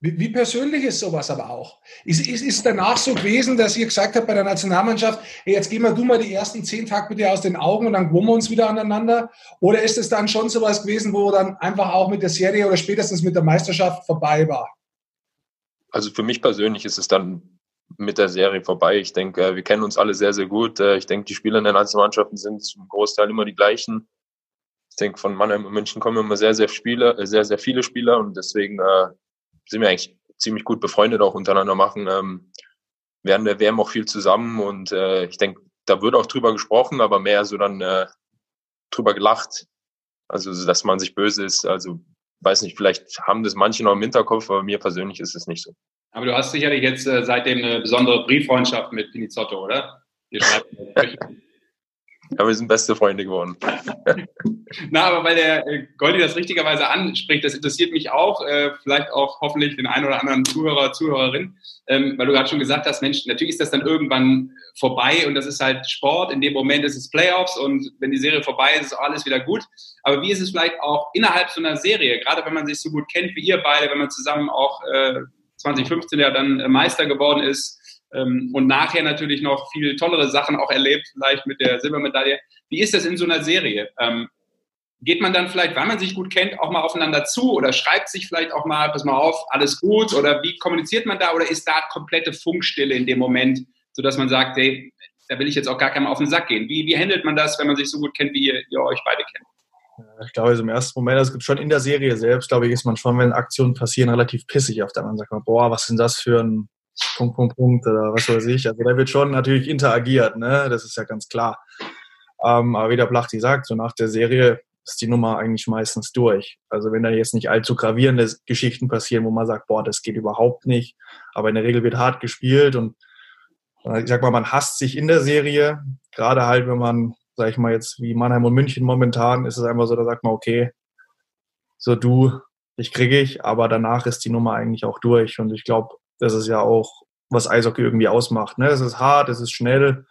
S3: Wie, wie, persönlich ist sowas aber auch? Ist, ist, ist danach so gewesen, dass ihr gesagt habt bei der Nationalmannschaft, hey, jetzt gehen wir du mal die ersten zehn Tage bitte aus den Augen und dann gewöhnen wir uns wieder aneinander? Oder ist es dann schon sowas gewesen, wo dann einfach auch mit der Serie oder spätestens mit der Meisterschaft vorbei war?
S5: Also für mich persönlich ist es dann mit der Serie vorbei. Ich denke, wir kennen uns alle sehr, sehr gut. Äh, ich denke, die Spieler in der Nationalmannschaften sind zum Großteil immer die gleichen. Ich denke, von Mannheim und München kommen immer sehr, sehr, Spieler, äh, sehr, sehr viele Spieler und deswegen äh, sind wir eigentlich ziemlich gut befreundet auch untereinander machen. Ähm, während der WM auch viel zusammen und äh, ich denke, da wird auch drüber gesprochen, aber mehr so dann äh, drüber gelacht. Also, dass man sich böse ist. Also, weiß nicht, vielleicht haben das manche noch im Hinterkopf, aber mir persönlich ist es nicht so.
S1: Aber du hast sicherlich jetzt äh, seitdem eine besondere Brieffreundschaft mit Pinizotto, oder?
S5: Ja, wir sind beste Freunde geworden.
S1: Na, aber weil der äh, Goldi das richtigerweise anspricht, das interessiert mich auch, äh, vielleicht auch hoffentlich den einen oder anderen Zuhörer, Zuhörerin, ähm, weil du gerade schon gesagt hast, Mensch, natürlich ist das dann irgendwann vorbei und das ist halt Sport. In dem Moment ist es Playoffs und wenn die Serie vorbei ist, ist alles wieder gut. Aber wie ist es vielleicht auch innerhalb so einer Serie, gerade wenn man sich so gut kennt wie ihr beide, wenn man zusammen auch äh, 2015 ja dann Meister geworden ist, ähm, und nachher natürlich noch viel tollere Sachen auch erlebt, vielleicht mit der Silbermedaille. Wie ist das in so einer Serie? Ähm, geht man dann vielleicht, weil man sich gut kennt, auch mal aufeinander zu oder schreibt sich vielleicht auch mal, pass mal auf, alles gut oder wie kommuniziert man da oder ist da komplette Funkstille in dem Moment, sodass man sagt, hey, da will ich jetzt auch gar keinem auf den Sack gehen. Wie, wie handelt man das, wenn man sich so gut kennt, wie ihr, ihr euch beide kennt?
S4: Ich glaube, also im ersten Moment, es gibt schon in der Serie selbst, glaube ich, ist man schon, wenn Aktionen passieren, relativ pissig auf der anderen Seite. Boah, was denn das für ein Punkt, Punkt, Punkt oder was weiß ich. Also da wird schon natürlich interagiert, ne? Das ist ja ganz klar. Ähm, aber wie der Plachti sagt, so nach der Serie ist die Nummer eigentlich meistens durch. Also wenn da jetzt nicht allzu gravierende Geschichten passieren, wo man sagt, boah, das geht überhaupt nicht. Aber in der Regel wird hart gespielt und äh, ich sag mal, man hasst sich in der Serie. Gerade halt, wenn man, sag ich mal jetzt, wie Mannheim und München momentan, ist es einfach so, da sagt man, okay, so du, ich kriege ich, aber danach ist die Nummer eigentlich auch durch. Und ich glaube, das ist ja auch, was Eishockey irgendwie ausmacht. Ne? Es ist hart, es ist schnell,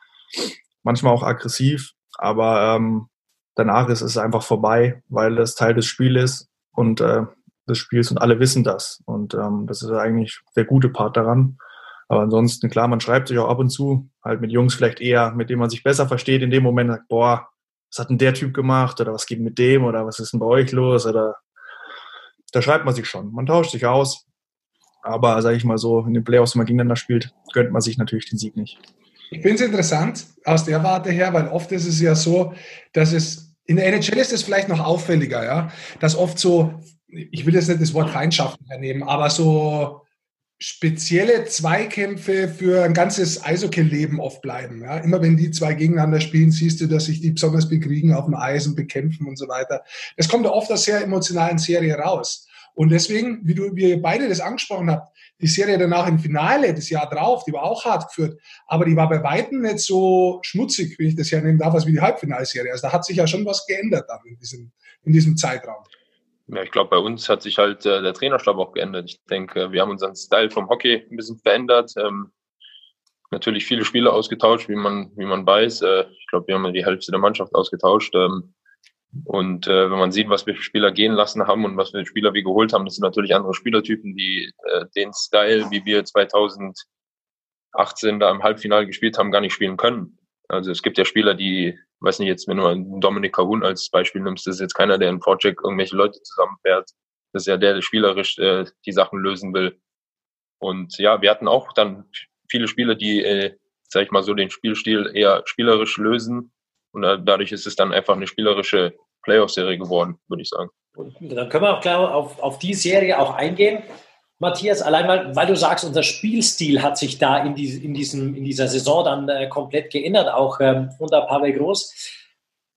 S4: manchmal auch aggressiv, aber ähm, danach ist es einfach vorbei, weil es Teil des Spiels ist und äh, des Spiels und alle wissen das. Und ähm, das ist eigentlich der gute Part daran. Aber ansonsten, klar, man schreibt sich auch ab und zu, halt mit Jungs vielleicht eher, mit denen man sich besser versteht, in dem Moment sagt, boah, was hat denn der Typ gemacht oder was geht mit dem oder was ist denn bei euch los oder da schreibt man sich schon. Man tauscht sich aus aber sage ich mal so, in den Playoffs, wenn man gegeneinander spielt, gönnt man sich natürlich den Sieg nicht.
S3: Ich finde es interessant aus der Warte her, weil oft ist es ja so, dass es in der NHL ist es vielleicht noch auffälliger, ja, dass oft so, ich will jetzt nicht das Wort Feindschaften hernehmen, aber so spezielle Zweikämpfe für ein ganzes Eishockey-Leben oft bleiben. Ja. Immer wenn die zwei gegeneinander spielen, siehst du, dass sich die besonders bekriegen auf dem Eis und bekämpfen und so weiter. Das kommt ja oft aus sehr emotionalen Serie raus. Und deswegen, wie du, wie ihr beide das angesprochen habt, die Serie danach im Finale, das Jahr drauf, die war auch hart geführt, aber die war bei Weitem nicht so schmutzig, wie ich das ja nennen darf, als wie die Halbfinalserie. Also da hat sich ja schon was geändert dann in diesem, in diesem Zeitraum.
S5: Ja, ich glaube, bei uns hat sich halt äh, der Trainerstab auch geändert. Ich denke, wir haben unseren Style vom Hockey ein bisschen verändert. Ähm, natürlich viele Spieler ausgetauscht, wie man, wie man weiß. Äh, ich glaube, wir haben die Hälfte der Mannschaft ausgetauscht. Ähm, und äh, wenn man sieht, was wir Spieler gehen lassen haben und was für Spieler wir geholt haben, das sind natürlich andere Spielertypen, die äh, den Style, wie wir 2018 da im Halbfinale gespielt haben, gar nicht spielen können. Also es gibt ja Spieler, die, weiß nicht, jetzt wenn du Dominik Cahun als Beispiel nimmst, das ist jetzt keiner, der in Project irgendwelche Leute zusammenfährt. Das ist ja der, der spielerisch äh, die Sachen lösen will. Und ja, wir hatten auch dann viele Spieler, die, äh, sag ich mal so, den Spielstil eher spielerisch lösen Und dadurch ist es dann einfach eine spielerische Playoff-Serie geworden, würde ich sagen.
S2: Dann können wir auch klar auf, auf die Serie auch eingehen. Matthias, allein mal, weil du sagst, unser Spielstil hat sich da in, die, in, diesem, in dieser Saison dann äh, komplett geändert, auch ähm, unter Pavel Groß.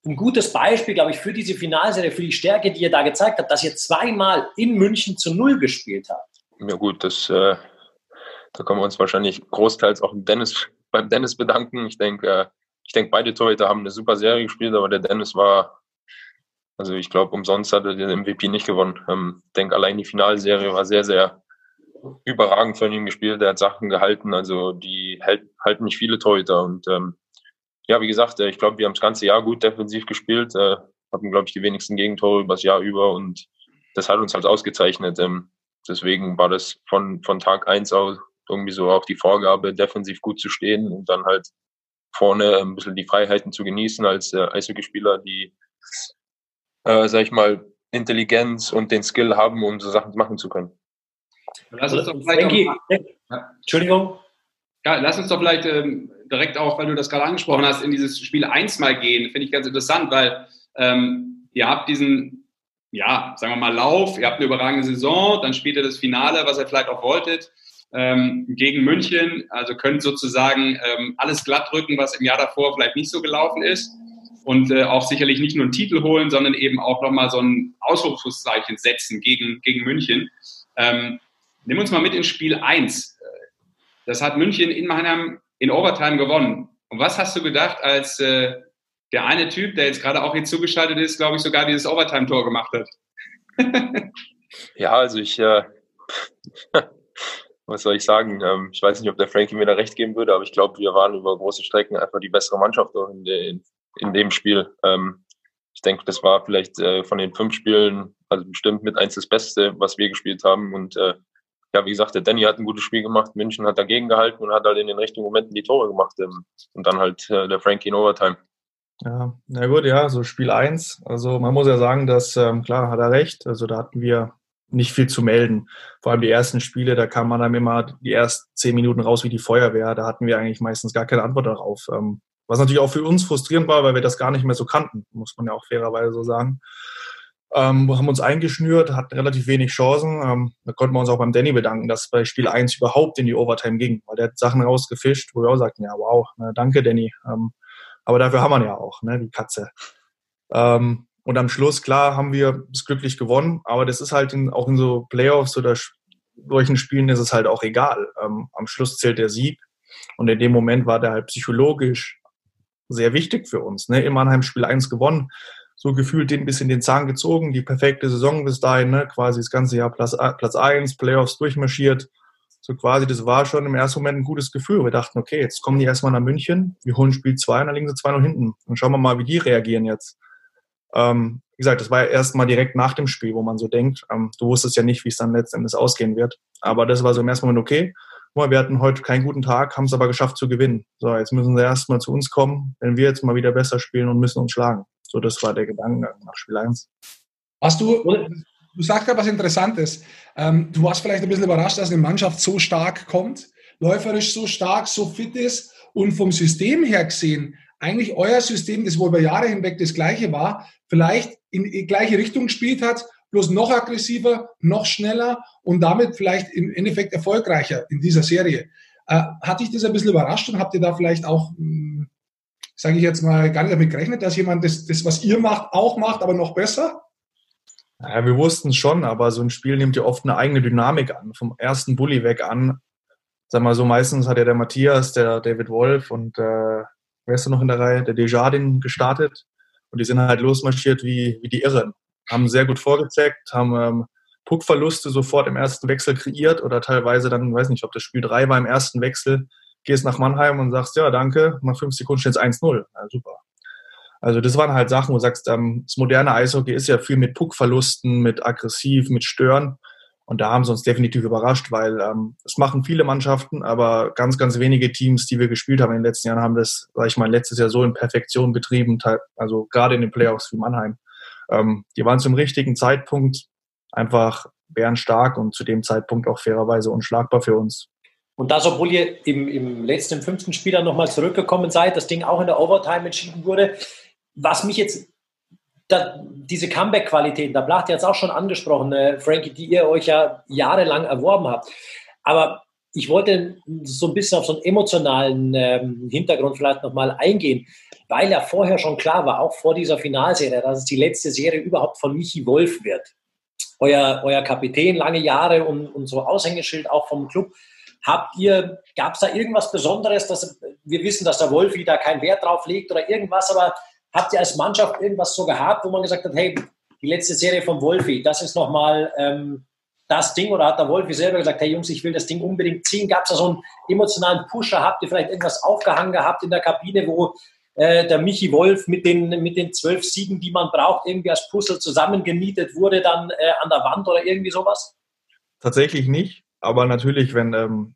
S2: Ein gutes Beispiel, glaube ich, für diese Finalserie, für die Stärke, die ihr da gezeigt habt, dass ihr zweimal in München zu Null gespielt habt.
S5: Ja gut, das, äh, da können wir uns wahrscheinlich großteils auch Dennis, beim Dennis bedanken. Ich denke, äh, ich denke, beide Torhüter haben eine super Serie gespielt, aber der Dennis war also ich glaube, umsonst hat er den MVP nicht gewonnen. Ähm, denke, allein die Finalserie war sehr, sehr überragend von ihm gespielt. Er hat Sachen gehalten, also die hält, halten nicht viele Torhüter. Und ähm, ja, wie gesagt, äh, ich glaube, wir haben das ganze Jahr gut defensiv gespielt, äh, hatten, glaube ich, die wenigsten Gegentore über das Jahr über und das hat uns halt ausgezeichnet. Ähm, deswegen war das von, von Tag eins aus irgendwie so auch die Vorgabe, defensiv gut zu stehen und dann halt vorne ein bisschen die Freiheiten zu genießen als äh, Eishockeyspieler, die, äh, sag ich mal, Intelligenz und den Skill haben, um so Sachen machen zu können.
S1: Lass uns doch vielleicht Frankie, auch, Entschuldigung. Ja, lass uns doch vielleicht ähm, direkt auch, weil du das gerade angesprochen hast, in dieses Spiel 1 mal gehen. Finde ich ganz interessant, weil ähm, ihr habt diesen, ja, sagen wir mal, Lauf, ihr habt eine überragende Saison, dann spielt ihr das Finale, was ihr vielleicht auch wolltet, ähm, gegen München. Also könnt sozusagen ähm, alles glatt drücken, was im Jahr davor vielleicht nicht so gelaufen ist. Und äh, auch sicherlich nicht nur einen Titel holen, sondern eben auch nochmal so ein Ausrufungszeichen setzen gegen, gegen München. Ähm, Nimm uns mal mit ins Spiel 1. Das hat München in Mannheim in Overtime gewonnen. Und was hast du gedacht, als äh, der eine Typ, der jetzt gerade auch hier zugeschaltet ist, glaube ich, sogar dieses Overtime-Tor gemacht hat?
S5: ja, also ich, äh, was soll ich sagen? Ähm, ich weiß nicht, ob der Frankie mir da recht geben würde, aber ich glaube, wir waren über große Strecken einfach die bessere Mannschaft in, in, in dem Spiel. Ähm, ich denke, das war vielleicht äh, von den fünf Spielen, also bestimmt mit eins das Beste, was wir gespielt haben. Und äh, ja, wie gesagt, der Danny hat ein gutes Spiel gemacht, München hat dagegen gehalten und hat halt in den richtigen Momenten die Tore gemacht. Ähm, und dann halt äh, der Frankie in Overtime.
S4: Ja, na gut, ja, so Spiel 1. Also man muss ja sagen, dass, ähm, klar, hat er recht. Also da hatten wir nicht viel zu melden. Vor allem die ersten Spiele, da kam man dann immer die ersten zehn Minuten raus wie die Feuerwehr. Da hatten wir eigentlich meistens gar keine Antwort darauf. Ähm, was natürlich auch für uns frustrierend war, weil wir das gar nicht mehr so kannten, muss man ja auch fairerweise so sagen. Ähm, haben uns eingeschnürt, hatten relativ wenig Chancen. Ähm, da konnten wir uns auch beim Danny bedanken, dass bei Spiel 1 überhaupt in die Overtime ging, weil der hat Sachen rausgefischt, wo wir auch sagten, ja, wow, ne, danke Danny. Ähm, aber dafür haben wir ja auch, ne, die Katze. Ähm, und am Schluss, klar, haben wir es glücklich gewonnen, aber das ist halt in, auch in so Playoffs oder solchen Spielen ist es halt auch egal. Ähm, am Schluss zählt der Sieg und in dem Moment war der halt psychologisch sehr wichtig für uns. Ne? Im Mannheim Spiel 1 gewonnen, so gefühlt den bisschen den Zahn gezogen, die perfekte Saison bis dahin, ne? quasi das ganze Jahr Platz, Platz 1, Playoffs durchmarschiert. So quasi, das war schon im ersten Moment ein gutes Gefühl. Wir dachten, okay, jetzt kommen die erstmal nach München, wir holen Spiel 2 und dann liegen sie 2 noch hinten. Und schauen wir mal, wie die reagieren jetzt. Ähm, wie gesagt, das war ja erst mal direkt nach dem Spiel, wo man so denkt, ähm, du wusstest ja nicht, wie es dann letztendlich ausgehen wird. Aber das war so im ersten Moment okay. Wir hatten heute keinen guten Tag, haben es aber geschafft zu gewinnen. So, jetzt müssen sie erstmal zu uns kommen, wenn wir jetzt mal wieder besser spielen und müssen uns schlagen. So, das war der Gedankengang nach Spiel 1.
S3: Hast du, du sagst gerade was Interessantes. Ähm, du warst vielleicht ein bisschen überrascht, dass eine Mannschaft so stark kommt, läuferisch so stark, so fit ist und vom System her gesehen eigentlich euer System, das wohl über Jahre hinweg das gleiche war, vielleicht in die gleiche Richtung gespielt hat, bloß noch aggressiver, noch schneller und damit vielleicht im Endeffekt erfolgreicher in dieser Serie. Äh, hat dich das ein bisschen überrascht und habt ihr da vielleicht auch hm, sage ich jetzt mal, gar nicht damit gerechnet, dass jemand das, das, was ihr macht, auch macht, aber noch besser?
S4: Ja, wir wussten schon, aber so ein Spiel nimmt ja oft eine eigene Dynamik an. Vom ersten Bully weg an. Sag mal so, meistens hat ja der Matthias, der David Wolf und äh, wer ist da noch in der Reihe? Der Desjardins gestartet. Und die sind halt losmarschiert wie, wie die Irren. Haben sehr gut vorgezeckt, haben ähm, Puckverluste sofort im ersten Wechsel kreiert oder teilweise dann, weiß nicht, ob das Spiel drei war im ersten Wechsel, gehst nach Mannheim und sagst, ja, danke, nach fünf Sekunden steht es 1-0. Ja, super. Also das waren halt Sachen, wo du sagst, ähm, das moderne Eishockey ist ja viel mit Puckverlusten, mit aggressiv, mit Stören. Und da haben sie uns definitiv überrascht, weil ähm, es machen viele Mannschaften, aber ganz, ganz wenige Teams, die wir gespielt haben in den letzten Jahren, haben das, sag ich mal, letztes Jahr so in Perfektion betrieben, also gerade in den Playoffs wie Mannheim. Ähm, die waren zum richtigen Zeitpunkt einfach bärenstark und zu dem Zeitpunkt auch fairerweise unschlagbar für uns.
S2: Und das, obwohl ihr im, im letzten, im fünften Spiel dann nochmal zurückgekommen seid, das Ding auch in der Overtime entschieden wurde. was mich jetzt, da, diese Comeback-Qualitäten, da Blacht jetzt auch schon angesprochen, äh, Frankie, die ihr euch ja jahrelang erworben habt. Aber ich wollte so ein bisschen auf so einen emotionalen ähm, Hintergrund vielleicht nochmal eingehen, weil ja vorher schon klar war, auch vor dieser Finalserie, dass es die letzte Serie überhaupt von Michi Wolf wird. Euer, euer Kapitän, lange Jahre und, und so Aushängeschild auch vom Club. Habt ihr, gab es da irgendwas Besonderes, dass wir wissen, dass der Wolfi da keinen Wert drauf legt oder irgendwas, aber habt ihr als Mannschaft irgendwas so gehabt, wo man gesagt hat, hey, die letzte Serie vom Wolfi, das ist nochmal ähm, das Ding oder hat der Wolfi selber gesagt, hey Jungs, ich will das Ding unbedingt ziehen? Gab es da so einen emotionalen Pusher? Habt ihr vielleicht irgendwas aufgehangen gehabt in der Kabine, wo äh, der Michi Wolf mit den, mit den zwölf Siegen, die man braucht, irgendwie als Puzzle zusammengenietet wurde, dann äh, an der Wand oder irgendwie sowas?
S4: Tatsächlich nicht, aber natürlich, wenn ähm,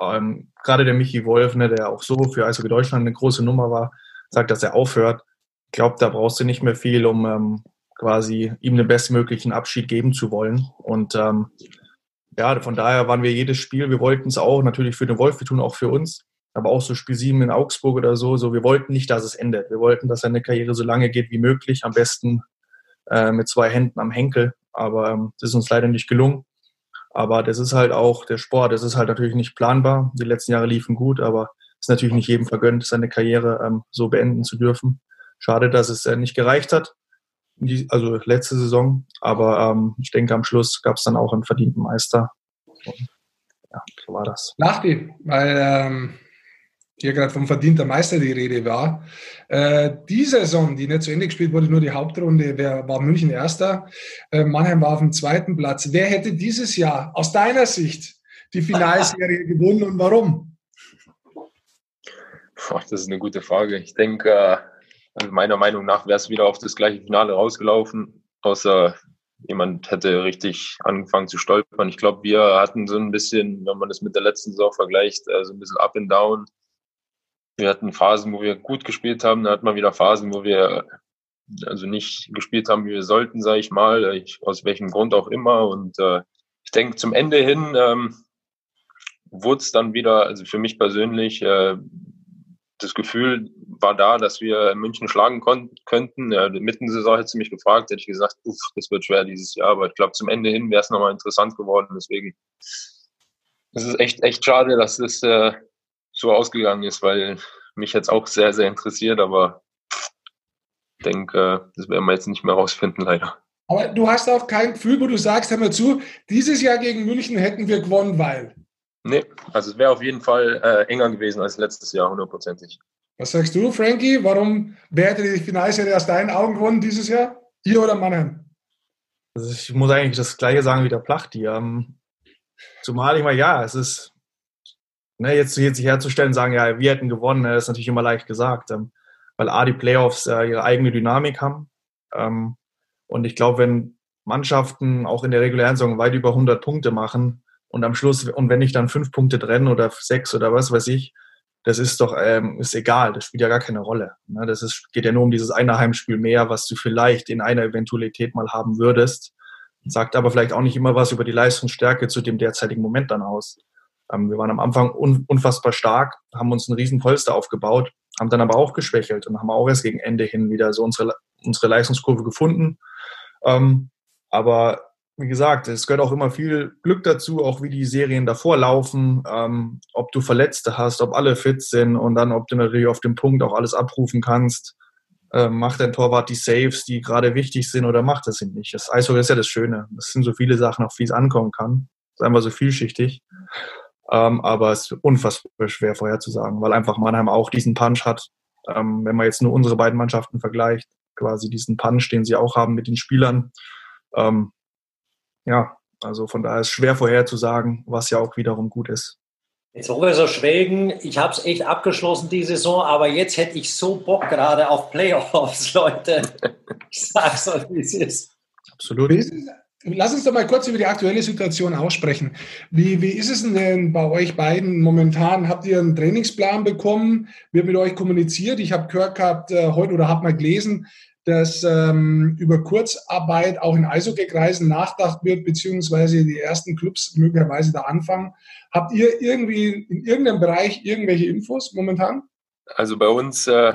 S4: ähm, gerade der Michi Wolf, ne, der auch so für Eishockey Deutschland eine große Nummer war, sagt, dass er aufhört. Ich glaube, da brauchst du nicht mehr viel, um ähm, quasi ihm den bestmöglichen Abschied geben zu wollen. Und ähm, ja, von daher waren wir jedes Spiel, wir wollten es auch natürlich für den Wolf, wir tun auch für uns, aber auch so Spiel 7 in Augsburg oder so, so wir wollten nicht, dass es endet. Wir wollten, dass seine Karriere so lange geht wie möglich, am besten äh, mit zwei Händen am Henkel. Aber ähm, das ist uns leider nicht gelungen. Aber das ist halt auch der Sport, das ist halt natürlich nicht planbar. Die letzten Jahre liefen gut, aber es ist natürlich nicht jedem vergönnt, seine Karriere ähm, so beenden zu dürfen. Schade, dass es äh, nicht gereicht hat die, also letzte Saison. Aber ähm, ich denke, am Schluss gab es dann auch einen verdienten Meister. Und,
S3: ja, so war das. Lachti, weil ähm, hier gerade vom verdienter Meister die Rede war. Äh, die Saison, die nicht zu Ende gespielt wurde, nur die Hauptrunde, wer war München Erster, äh, Mannheim war auf dem zweiten Platz. Wer hätte dieses Jahr aus deiner Sicht die Finalserie gewonnen und warum?
S5: das ist eine gute Frage. Ich denke, äh, also meiner Meinung nach wäre es wieder auf das gleiche Finale rausgelaufen, außer jemand hätte richtig angefangen zu stolpern. Ich glaube, wir hatten so ein bisschen, wenn man das mit der letzten Saison vergleicht, äh, so ein bisschen up and down. Wir hatten Phasen, wo wir gut gespielt haben, dann hatten wir wieder Phasen, wo wir also nicht gespielt haben, wie wir sollten, sage ich mal, ich, aus welchem Grund auch immer. Und äh, ich denke, zum Ende hin ähm, wurde es dann wieder, also für mich persönlich, äh, das Gefühl war da, dass wir München schlagen könnten. Ja, mitten in der Saison hätte sie mich gefragt, hätte ich gesagt, uff, das wird schwer dieses Jahr. Aber ich glaube, zum Ende hin wäre es nochmal interessant geworden. Deswegen es ist echt, echt schade, dass es äh, so ausgegangen ist, weil mich jetzt auch sehr, sehr interessiert. Aber ich denke, das werden wir jetzt nicht mehr rausfinden, leider.
S3: Aber du hast auch kein Gefühl, wo du sagst, hör mal zu, dieses Jahr gegen München hätten wir gewonnen, weil.
S5: Nee, also es wäre auf jeden Fall äh, enger gewesen als letztes Jahr, hundertprozentig.
S3: Was sagst du, Frankie? Warum wer hätte die Finalserie aus deinen Augen gewonnen dieses Jahr? Ihr oder Mannheim?
S4: Also ich muss eigentlich das Gleiche sagen wie der Plachti. Ähm, zumal ich mal, ja, es ist, ne, jetzt, jetzt sich herzustellen, sagen, ja, wir hätten gewonnen, ne, ist natürlich immer leicht gesagt, ähm, weil A, die Playoffs äh, ihre eigene Dynamik haben. Ähm, und ich glaube, wenn Mannschaften auch in der regulären Saison weit über 100 Punkte machen, und am Schluss, und wenn ich dann fünf Punkte trenne oder sechs oder was weiß ich, das ist doch, ähm, ist egal, das spielt ja gar keine Rolle. Ne? Das ist, geht ja nur um dieses eine Heimspiel mehr, was du vielleicht in einer Eventualität mal haben würdest. Sagt aber vielleicht auch nicht immer was über die Leistungsstärke zu dem derzeitigen Moment dann aus. Ähm, wir waren am Anfang un unfassbar stark, haben uns einen riesen Polster aufgebaut, haben dann aber auch geschwächelt und haben auch erst gegen Ende hin wieder so unsere, unsere Leistungskurve gefunden. Ähm, aber wie gesagt, es gehört auch immer viel Glück dazu, auch wie die Serien davor laufen, ähm, ob du Verletzte hast, ob alle fit sind und dann, ob du natürlich auf dem Punkt auch alles abrufen kannst. Ähm, macht dein Torwart die Saves, die gerade wichtig sind oder macht das nicht? Das Eishockey ist ja das Schöne. Das sind so viele Sachen, auf die es ankommen kann. Das ist einfach so vielschichtig. Ähm, aber es ist unfassbar schwer vorherzusagen, weil einfach Mannheim auch diesen Punch hat. Ähm, wenn man jetzt nur unsere beiden Mannschaften vergleicht, quasi diesen Punch, den sie auch haben mit den Spielern. Ähm, ja, also von daher ist es schwer vorherzusagen, was ja auch wiederum gut ist.
S2: Jetzt wo wir so schwelgen, ich habe es echt abgeschlossen die Saison, aber jetzt hätte ich so Bock gerade auf Playoffs, Leute. Ich sag's euch, wie es ist.
S3: Absolut. Lass uns doch mal kurz über die aktuelle Situation aussprechen. Wie, wie ist es denn bei euch beiden momentan? Habt ihr einen Trainingsplan bekommen? Wird mit euch kommuniziert? Ich habe gehört gehabt äh, heute oder habe mal gelesen, dass ähm, über Kurzarbeit auch in Eishockey-Kreisen nachgedacht wird, beziehungsweise die ersten Clubs möglicherweise da anfangen. Habt ihr irgendwie in irgendeinem Bereich irgendwelche Infos momentan?
S5: Also bei uns, äh,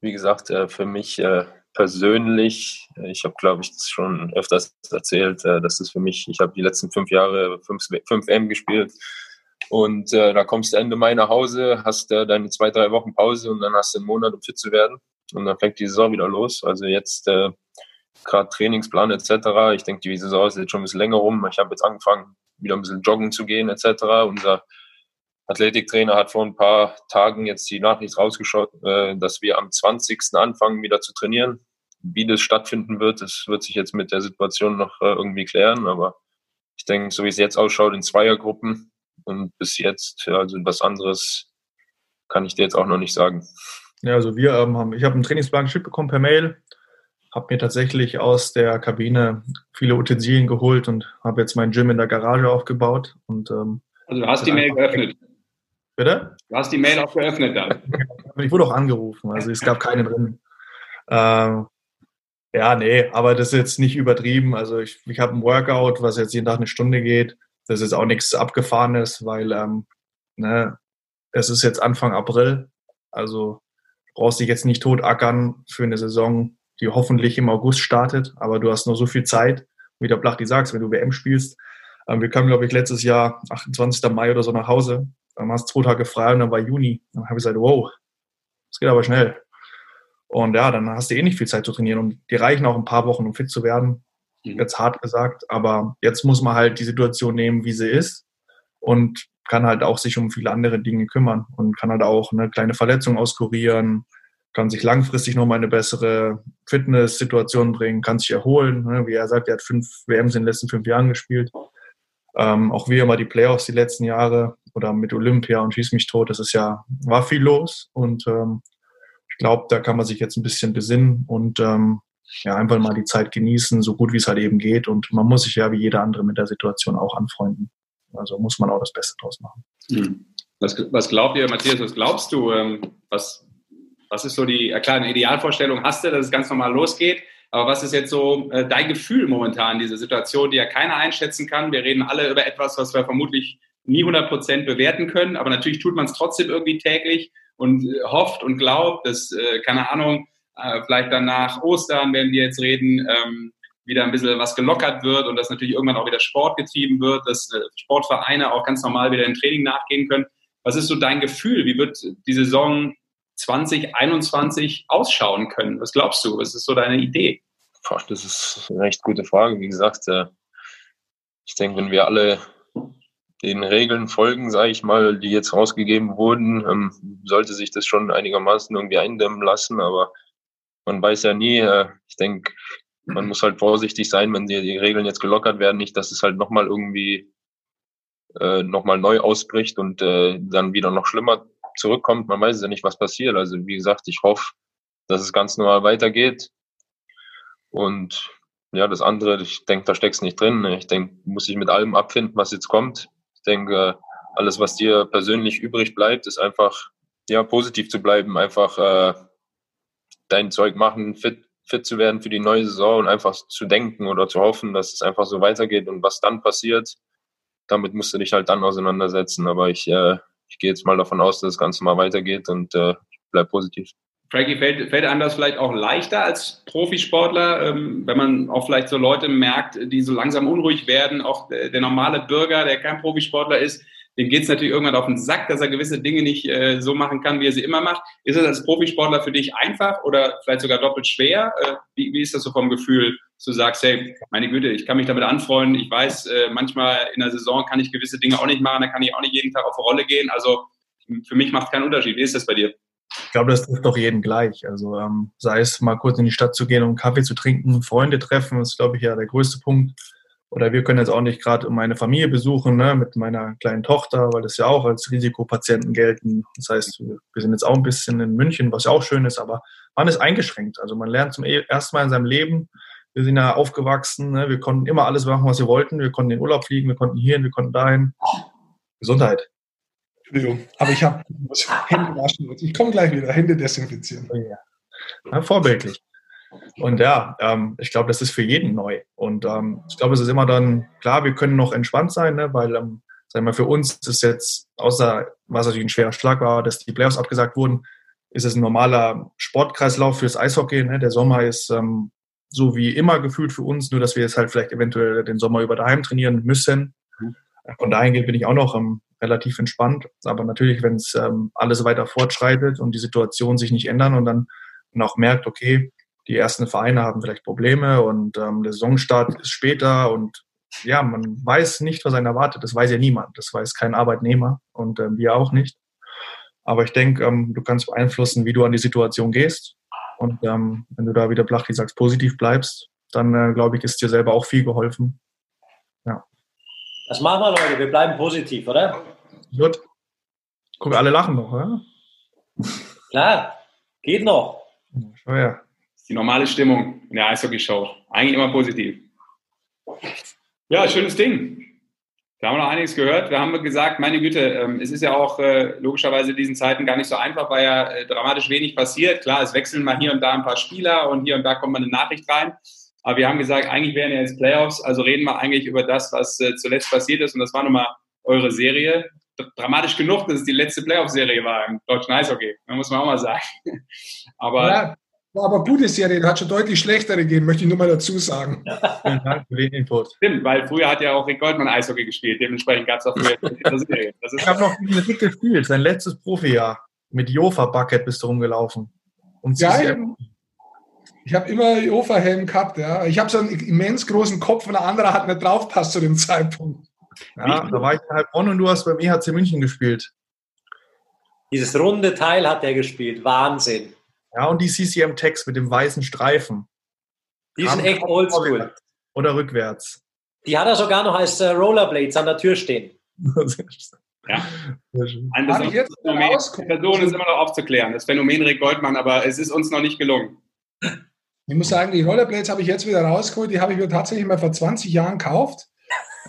S5: wie gesagt, äh, für mich äh, persönlich, ich habe, glaube ich, das schon öfters erzählt, dass es für mich, ich habe die letzten fünf Jahre fünf, fünf M gespielt und äh, da kommst du Ende Mai nach Hause, hast äh, deine zwei, drei Wochen Pause und dann hast du einen Monat, um fit zu werden und dann fängt die Saison wieder los. Also jetzt äh, gerade Trainingsplan etc. Ich denke, die Saison ist jetzt schon ein bisschen länger rum. Ich habe jetzt angefangen, wieder ein bisschen joggen zu gehen etc. Unser Athletiktrainer hat vor ein paar Tagen jetzt die Nachricht rausgeschaut, äh, dass wir am 20. anfangen, wieder zu trainieren. Wie das stattfinden wird, das wird sich jetzt mit der Situation noch äh, irgendwie klären. Aber ich denke, so wie es jetzt ausschaut, in Zweiergruppen und bis jetzt, also was anderes kann ich dir jetzt auch noch nicht sagen.
S4: Ja, also wir ähm, haben, ich habe einen Trainingsplan geschickt bekommen per Mail, habe mir tatsächlich aus der Kabine viele Utensilien geholt und habe jetzt mein Gym in der Garage aufgebaut. Und, ähm,
S1: also du hast die Mail geöffnet.
S4: Bitte?
S1: Du hast die Mail auch geöffnet dann.
S4: ich wurde auch angerufen, also es gab keine drin. Ähm, ja, nee, aber das ist jetzt nicht übertrieben. Also ich, ich habe ein Workout, was jetzt jeden Tag eine Stunde geht. Das ist auch nichts Abgefahrenes, weil ähm, ne, es ist jetzt Anfang April. Also brauchst dich jetzt nicht tot ackern für eine Saison, die hoffentlich im August startet. Aber du hast nur so viel Zeit, wie der Blachti sagst, wenn du WM spielst. Ähm, wir kamen, glaube ich, letztes Jahr, 28. Mai oder so, nach Hause dann hast du zwei Tage frei und dann war Juni. Dann habe ich gesagt, wow, das geht aber schnell. Und ja, dann hast du eh nicht viel Zeit zu trainieren und die reichen auch ein paar Wochen, um fit zu werden. Mhm. Jetzt hart gesagt, aber jetzt muss man halt die Situation nehmen, wie sie ist und kann halt auch sich um viele andere Dinge kümmern und kann halt auch eine kleine Verletzung auskurieren, kann sich langfristig nochmal eine bessere Fitnesssituation bringen, kann sich erholen. Ne? Wie er sagt, er hat fünf WMs in den letzten fünf Jahren gespielt. Ähm, auch wir immer die Playoffs die letzten Jahre oder mit Olympia und Schieß mich tot, das ist ja, war viel los und ähm, ich glaube, da kann man sich jetzt ein bisschen besinnen und ähm, ja, einfach mal die Zeit genießen, so gut wie es halt eben geht und man muss sich ja wie jeder andere mit der Situation auch anfreunden. Also muss man auch das Beste draus machen.
S1: Hm. Was, was glaubt ihr, Matthias, was glaubst du, ähm, was, was ist so die, ja klar, eine Idealvorstellung hast du, dass es ganz normal losgeht, aber was ist jetzt so äh, dein Gefühl momentan, diese Situation, die ja keiner einschätzen kann? Wir reden alle über etwas, was wir vermutlich nie 100 Prozent bewerten können, aber natürlich tut man es trotzdem irgendwie täglich und äh, hofft und glaubt, dass, äh, keine Ahnung, äh, vielleicht dann nach Ostern, wenn wir jetzt reden, ähm, wieder ein bisschen was gelockert wird und dass natürlich irgendwann auch wieder Sport getrieben wird, dass äh, Sportvereine auch ganz normal wieder im Training nachgehen können. Was ist so dein Gefühl? Wie wird die Saison 2021 ausschauen können? Was glaubst du? Was ist so deine Idee?
S5: Boah, das ist eine recht gute Frage. Wie gesagt, äh, ich denke, wenn wir alle den Regeln folgen, sage ich mal, die jetzt rausgegeben wurden, ähm, sollte sich das schon einigermaßen irgendwie eindämmen lassen. Aber man weiß ja nie. Äh, ich denke, man muss halt vorsichtig sein, wenn die, die Regeln jetzt gelockert werden, nicht, dass es halt nochmal irgendwie äh, nochmal neu ausbricht und äh, dann wieder noch schlimmer zurückkommt. Man weiß ja nicht, was passiert. Also wie gesagt, ich hoffe, dass es ganz normal weitergeht. Und ja, das andere, ich denke, da steckst nicht drin. Ich denke, muss ich mit allem abfinden, was jetzt kommt denke, alles, was dir persönlich übrig bleibt, ist einfach, ja, positiv zu bleiben, einfach äh, dein Zeug machen, fit, fit zu werden für die neue Saison und einfach zu denken oder zu hoffen, dass es einfach so weitergeht und was dann passiert, damit musst du dich halt dann auseinandersetzen. Aber ich, äh, ich gehe jetzt mal davon aus, dass das Ganze mal weitergeht und äh, bleib positiv.
S1: Frankie, fällt, fällt einem das vielleicht auch leichter als Profisportler, ähm, wenn man auch vielleicht so Leute merkt, die so langsam unruhig werden, auch der, der normale Bürger, der kein Profisportler ist, dem geht es natürlich irgendwann auf den Sack, dass er gewisse Dinge nicht äh, so machen kann, wie er sie immer macht. Ist es als Profisportler für dich einfach oder vielleicht sogar doppelt schwer? Äh, wie, wie ist das so vom Gefühl, dass du sagst, hey, meine Güte, ich kann mich damit anfreunden, ich weiß, äh, manchmal in der Saison kann ich gewisse Dinge auch nicht machen, da kann ich auch nicht jeden Tag auf Rolle gehen. Also für mich macht es keinen Unterschied. Wie ist das bei dir?
S4: Ich glaube, das trifft doch jeden gleich. Also ähm, sei es mal kurz in die Stadt zu gehen um Kaffee zu trinken, Freunde treffen, ist, glaube ich, ja der größte Punkt. Oder wir können jetzt auch nicht gerade meine Familie besuchen, ne, mit meiner kleinen Tochter, weil das ja auch als Risikopatienten gelten. Das heißt, wir sind jetzt auch ein bisschen in München, was ja auch schön ist, aber man ist eingeschränkt. Also man lernt zum e-, ersten Mal in seinem Leben, wir sind ja aufgewachsen, ne, wir konnten immer alles machen, was wir wollten. Wir konnten in den Urlaub fliegen, wir konnten hierhin, wir konnten dahin. Gesundheit.
S3: Entschuldigung, aber ich habe Hände waschen. Ich komme gleich wieder, Hände desinfizieren. Oh
S4: ja. Vorbildlich. Und ja, ähm, ich glaube, das ist für jeden neu. Und ähm, ich glaube, es ist immer dann, klar, wir können noch entspannt sein, ne, weil, ähm, sagen wir, für uns ist jetzt, außer was natürlich ein schwerer Schlag war, dass die Playoffs abgesagt wurden, ist es ein normaler Sportkreislauf fürs Eishockey. Ne? Der Sommer ist ähm, so wie immer gefühlt für uns, nur dass wir jetzt halt vielleicht eventuell den Sommer über daheim trainieren müssen. Mhm. Von daher bin ich auch noch ähm, relativ entspannt. Aber natürlich, wenn es ähm, alles weiter fortschreitet und die Situation sich nicht ändern und dann man auch merkt, okay, die ersten Vereine haben vielleicht Probleme und ähm, der Saisonstart ist später und ja, man weiß nicht, was einen erwartet. Das weiß ja niemand. Das weiß kein Arbeitnehmer und ähm, wir auch nicht. Aber ich denke, ähm, du kannst beeinflussen, wie du an die Situation gehst. Und ähm, wenn du da wieder Blachti sagst, positiv bleibst, dann äh, glaube ich, ist dir selber auch viel geholfen.
S2: Das machen wir, Leute. Wir bleiben positiv, oder?
S4: Gut. Guck, alle lachen noch, oder?
S2: Klar, geht noch.
S1: Oh ja. Das ist die normale Stimmung in der Eishockey-Show. Eigentlich immer positiv. Ja, schönes Ding. Da haben wir noch einiges gehört. Wir haben gesagt, meine Güte, ähm, es ist ja auch äh, logischerweise in diesen Zeiten gar nicht so einfach, weil ja äh, dramatisch wenig passiert. Klar, es wechseln mal hier und da ein paar Spieler und hier und da kommt mal eine Nachricht rein. Aber wir haben gesagt, eigentlich wären ja jetzt Playoffs, also reden wir eigentlich über das, was äh, zuletzt passiert ist. Und das war nun mal eure Serie. Dramatisch genug, dass es die letzte Playoff-Serie war im deutschen Eishockey. Da muss man auch mal sagen. Aber
S3: ja, war aber gute Serie, hat schon deutlich schlechtere gegeben, möchte ich nur mal dazu sagen.
S1: Vielen Dank für den Input. Stimmt, weil früher hat ja auch Rick Goldmann Eishockey gespielt, dementsprechend gab es auch früher
S4: eine Serie. ich habe noch gegen Rick gespielt, sein letztes Profijahr. Mit Jofa Bucket bist du rumgelaufen.
S3: Und Geil. Ich habe immer Jofa-Helm gehabt, ja. Ich habe so einen immens großen Kopf und der andere hat nicht draufpasst zu dem Zeitpunkt.
S4: Ja, da war ich in Heilbronn und du hast beim EHC München gespielt.
S2: Dieses runde Teil hat er gespielt. Wahnsinn.
S4: Ja, und die CCM-Text mit dem weißen Streifen.
S2: Die sind echt oldschool.
S4: Oder rückwärts.
S2: Die hat er sogar noch als äh, Rollerblades an der Tür stehen.
S1: ja. Ein besonderes Phänomen. Die Person ist immer noch aufzuklären, das Phänomen Rick Goldmann, aber es ist uns noch nicht gelungen.
S3: Ich muss sagen, die Rollerblades habe ich jetzt wieder rausgeholt. Die habe ich mir tatsächlich mal vor 20 Jahren gekauft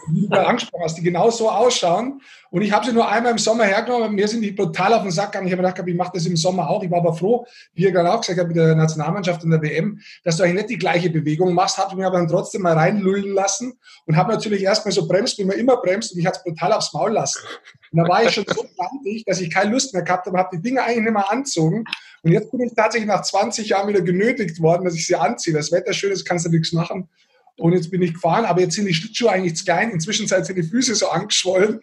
S3: wie du angesprochen hast, die genau so ausschauen. Und ich habe sie nur einmal im Sommer hergenommen. Mir sind die total auf den Sack gegangen. Ich habe gedacht, ich mache das im Sommer auch. Ich war aber froh, wie ihr gerade auch gesagt habt, mit der Nationalmannschaft und der WM, dass du eigentlich nicht die gleiche Bewegung machst. Habe mir aber dann trotzdem mal reinlullen lassen und habe natürlich erstmal so bremst, wie man immer bremst. Und ich hatte es brutal aufs Maul lassen. Und da war ich schon so grantig, dass ich keine Lust mehr gehabt habe, habe die Dinge eigentlich nicht mehr anzogen. Und jetzt bin ich tatsächlich nach 20 Jahren wieder genötigt worden, dass ich sie anziehe. Das Wetter schön ist, kannst du nichts machen. Und jetzt bin ich gefahren, aber jetzt sind die Schlittschuhe eigentlich zu klein. Inzwischen sind die Füße so angeschwollen.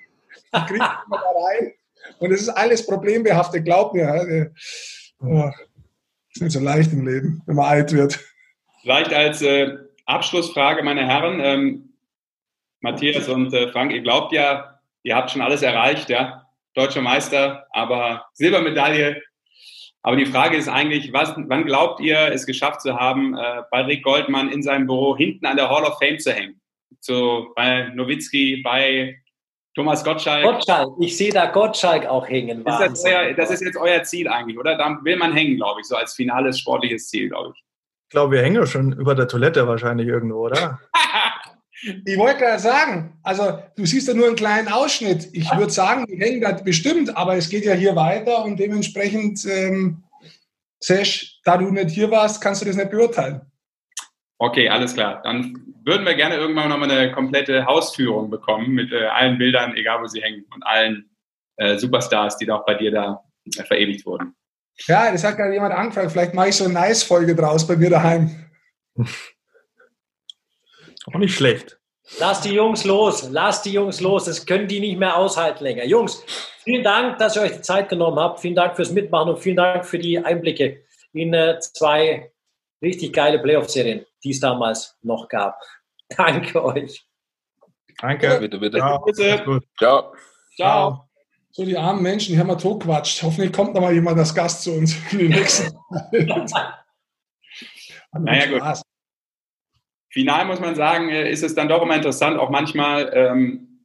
S3: Die kriege ich immer da rein. Und es ist alles problembehaftet, glaub mir. Oh, ist nicht so leicht im Leben, wenn man alt wird.
S1: Vielleicht als äh, Abschlussfrage, meine Herren, ähm, Matthias und äh, Frank, ihr glaubt ja, ihr habt schon alles erreicht, ja, deutscher Meister, aber Silbermedaille aber die Frage ist eigentlich, was, wann glaubt ihr, es geschafft zu haben, äh, bei Rick Goldmann in seinem Büro hinten an der Hall of Fame zu hängen? So bei Nowitzki, bei Thomas Gottschalk.
S2: Gottschalk, ich sehe da Gottschalk auch hängen.
S1: Ist das, euer, das, ist jetzt euer Ziel eigentlich, oder? Da will man hängen, glaube ich, so als finales sportliches Ziel, glaube ich.
S4: Ich glaube, wir hängen schon über der Toilette wahrscheinlich irgendwo, oder?
S3: Ich wollte gerade sagen, also du siehst ja nur einen kleinen Ausschnitt. Ich würde sagen, die hängen da bestimmt, aber es geht ja hier weiter und dementsprechend, ähm, Sesh, da du nicht hier warst, kannst du das nicht beurteilen.
S1: Okay, alles klar. Dann würden wir gerne irgendwann nochmal eine komplette Hausführung bekommen mit äh, allen Bildern, egal wo sie hängen, und allen äh, Superstars, die da auch bei dir da äh, verewigt wurden.
S3: Ja, das hat gerade jemand angefragt. Vielleicht mache ich so eine Nice-Folge draus bei mir daheim.
S4: Auch nicht schlecht.
S2: Lass die Jungs los, lass die Jungs los, das können die nicht mehr aushalten länger. Jungs, vielen Dank, dass ihr euch die Zeit genommen habt. Vielen Dank fürs Mitmachen und vielen Dank für die Einblicke in äh, zwei richtig geile Playoff-Serien, die es damals noch gab. Danke euch.
S4: Danke.
S5: Bitte, bitte.
S1: Ciao.
S5: Bitte. Ciao.
S1: Ciao.
S3: So die armen Menschen, die haben wir totquatscht. Hoffentlich kommt noch mal jemand als Gast zu uns in den nächsten.
S1: naja, gut. Final muss man sagen, äh, ist es dann doch immer interessant, auch manchmal ähm,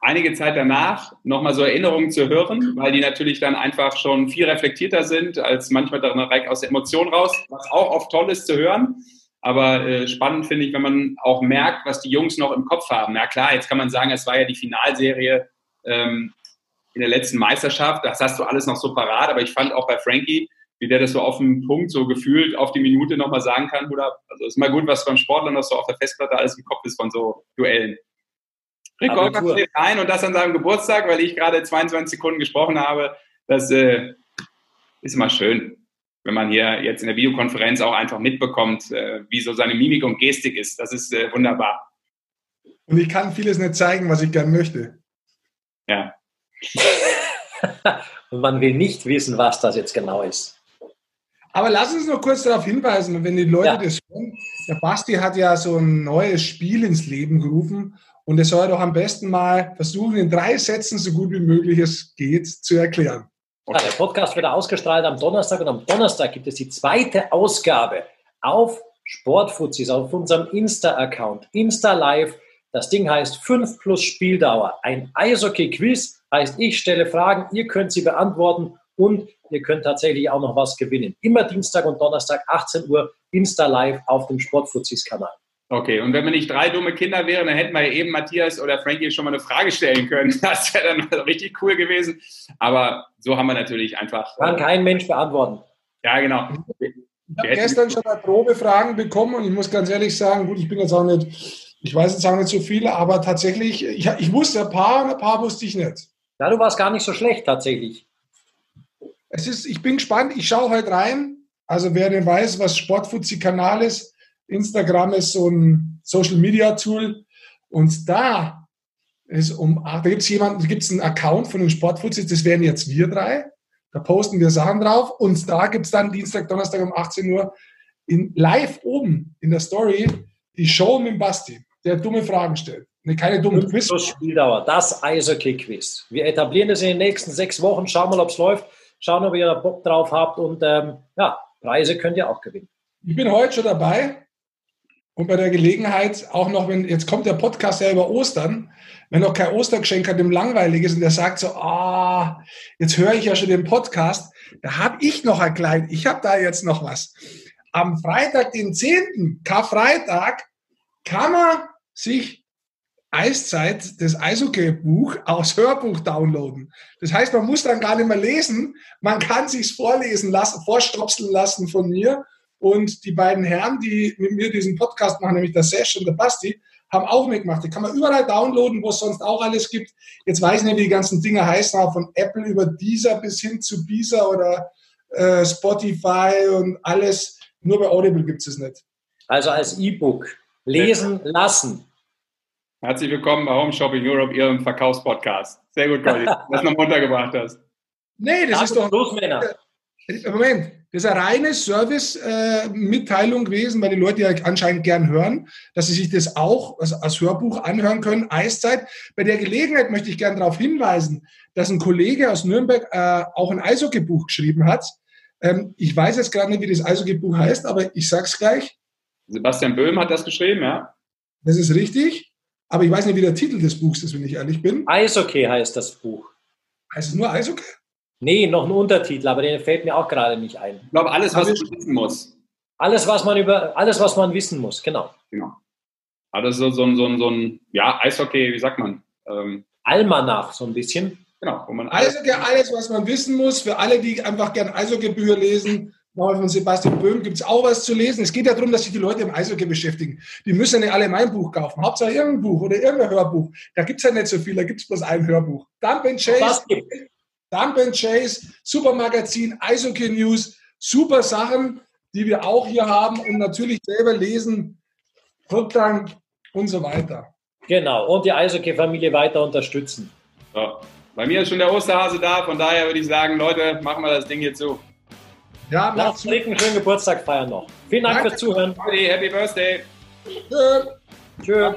S1: einige Zeit danach nochmal so Erinnerungen zu hören, weil die natürlich dann einfach schon viel reflektierter sind, als manchmal direkt aus der Emotion raus, was auch oft toll ist zu hören. Aber äh, spannend finde ich, wenn man auch merkt, was die Jungs noch im Kopf haben. Na klar, jetzt kann man sagen, es war ja die Finalserie ähm, in der letzten Meisterschaft. Das hast du alles noch so parat. Aber ich fand auch bei Frankie, wie der das so auf den Punkt, so gefühlt auf die Minute nochmal sagen kann, Bruder. Also ist mal gut, was beim Sportler noch so auf der Festplatte alles im Kopf ist von so Duellen. Rick Goldmann steht ein und das an seinem Geburtstag, weil ich gerade 22 Sekunden gesprochen habe. Das äh, ist immer schön, wenn man hier jetzt in der Videokonferenz auch einfach mitbekommt, äh, wie so seine Mimik und Gestik ist. Das ist äh, wunderbar.
S3: Und ich kann vieles nicht zeigen, was ich gern möchte.
S1: Ja.
S2: und man will nicht wissen, was das jetzt genau ist.
S3: Aber lass uns noch kurz darauf hinweisen, wenn die Leute ja. das hören. Der Basti hat ja so ein neues Spiel ins Leben gerufen und er soll doch am besten mal versuchen, in drei Sätzen so gut wie möglich es geht zu erklären.
S2: Okay. Ja, der Podcast wird ausgestrahlt am Donnerstag und am Donnerstag gibt es die zweite Ausgabe auf Sportfuzis, auf unserem Insta-Account, Insta Live. Das Ding heißt 5 plus Spieldauer. Ein Eishockey-Quiz heißt, ich stelle Fragen, ihr könnt sie beantworten und ihr könnt tatsächlich auch noch was gewinnen. Immer Dienstag und Donnerstag, 18 Uhr, Insta Live auf dem Sportfuzis-Kanal.
S1: Okay, und wenn wir nicht drei dumme Kinder wären, dann hätten wir eben Matthias oder Frankie schon mal eine Frage stellen können. Das wäre dann richtig cool gewesen. Aber so haben wir natürlich einfach.
S2: Kann kein Mensch beantworten.
S1: Ja, genau.
S3: Ich habe gestern schon mal Probefragen bekommen und ich muss ganz ehrlich sagen, gut, ich bin jetzt auch nicht, ich weiß jetzt auch nicht so viele, aber tatsächlich, ich, ich wusste ein paar und ein paar wusste ich nicht.
S2: Ja, du warst gar nicht so schlecht tatsächlich.
S3: Es ist, ich bin gespannt, ich schaue heute rein. Also wer denn weiß, was Sportfuzzi-Kanal ist, Instagram ist so ein Social Media Tool und da ist um, da gibt es jemanden, gibt es einen Account von den Sportfuzis, das wären jetzt wir drei. Da posten wir Sachen drauf und da gibt es dann Dienstag, Donnerstag um 18 Uhr in, live oben in der Story die Show mit Basti, der dumme Fragen stellt. Nee, keine dummen
S2: Quiz. Spieldauer, das Eishockey-Quiz. Wir etablieren das in den nächsten sechs Wochen, schauen mal, ob es läuft schauen, ob ihr da Bock drauf habt und ähm, ja, Preise könnt ihr auch gewinnen.
S3: Ich bin heute schon dabei und bei der Gelegenheit auch noch, wenn jetzt kommt der Podcast ja über Ostern, wenn noch kein Ostergeschenk hat, dem langweilig ist und der sagt so, ah, oh, jetzt höre ich ja schon den Podcast, da habe ich noch ein klein, ich habe da jetzt noch was. Am Freitag, den 10., Karfreitag, kann man sich Eiszeit das Eishockey-Buch aus Hörbuch downloaden. Das heißt, man muss dann gar nicht mehr lesen, man kann sich's vorlesen lassen, vorstopseln lassen von mir. Und die beiden Herren, die mit mir diesen Podcast machen, nämlich der Sesh und der Basti, haben auch mitgemacht. Die kann man überall downloaden, wo es sonst auch alles gibt. Jetzt weiß ich nicht, wie die ganzen Dinge heißen, aber von Apple über Deezer bis hin zu Beezer oder äh, Spotify und alles. Nur bei Audible gibt es es nicht.
S2: Also als E-Book lesen lassen
S1: Herzlich willkommen bei Home Shopping Europe, Ihrem Verkaufspodcast. Sehr gut, Goldi, dass du noch runtergebracht hast.
S3: Nee, das ist doch. Los, Männer. Äh, Moment, das ist eine reine Service-Mitteilung gewesen, weil die Leute ja anscheinend gern hören, dass sie sich das auch als, Hörbuch anhören können. Eiszeit. Bei der Gelegenheit möchte ich gerne darauf hinweisen, dass ein Kollege aus Nürnberg äh, auch ein Eishockey-Buch geschrieben hat. Ähm, ich weiß jetzt gerade nicht, wie das Eishockey-Buch heißt, aber ich sag's gleich.
S1: Sebastian Böhm hat das geschrieben, ja?
S3: Das ist richtig. Aber ich weiß nicht, wie der Titel des Buchs ist, wenn ich ehrlich bin.
S2: Eishockey heißt das Buch.
S3: Heißt es nur Eishockey?
S2: Nee, noch ein Untertitel, aber der fällt mir auch gerade nicht ein.
S1: Ich glaube, alles, was man wissen muss.
S2: Alles, was man über, alles, was man wissen muss, genau. Genau.
S1: Also so, so, so, so ein, ja, Eishockey, wie sagt man?
S2: Ähm, Almanach, so ein bisschen.
S3: Genau. Wo man alles, Eishockey, alles, was man wissen muss, für alle, die einfach gerne Eishockey-Bücher lesen, Nochmal von Sebastian Böhm gibt es auch was zu lesen. Es geht ja darum, dass sich die Leute im Eishockey beschäftigen. Die müssen ja nicht alle mein Buch kaufen. Hauptsache irgendein Buch oder irgendein Hörbuch. Da gibt es ja nicht so viel, da gibt es bloß ein Hörbuch. Dump and Chase, Dump and Chase, super Magazin, Eishockey News, super Sachen, die wir auch hier haben und natürlich selber lesen, Rückgang und so weiter.
S2: Genau, und die Eishockey-Familie weiter unterstützen.
S1: So. Bei mir ist schon der Osterhase da, von daher würde ich sagen, Leute, machen wir das Ding jetzt so.
S2: Ja, Lasst Rick einen schönen Geburtstag feiern noch. Vielen Dank Danke. fürs Zuhören.
S1: Happy Birthday.
S2: Tschö.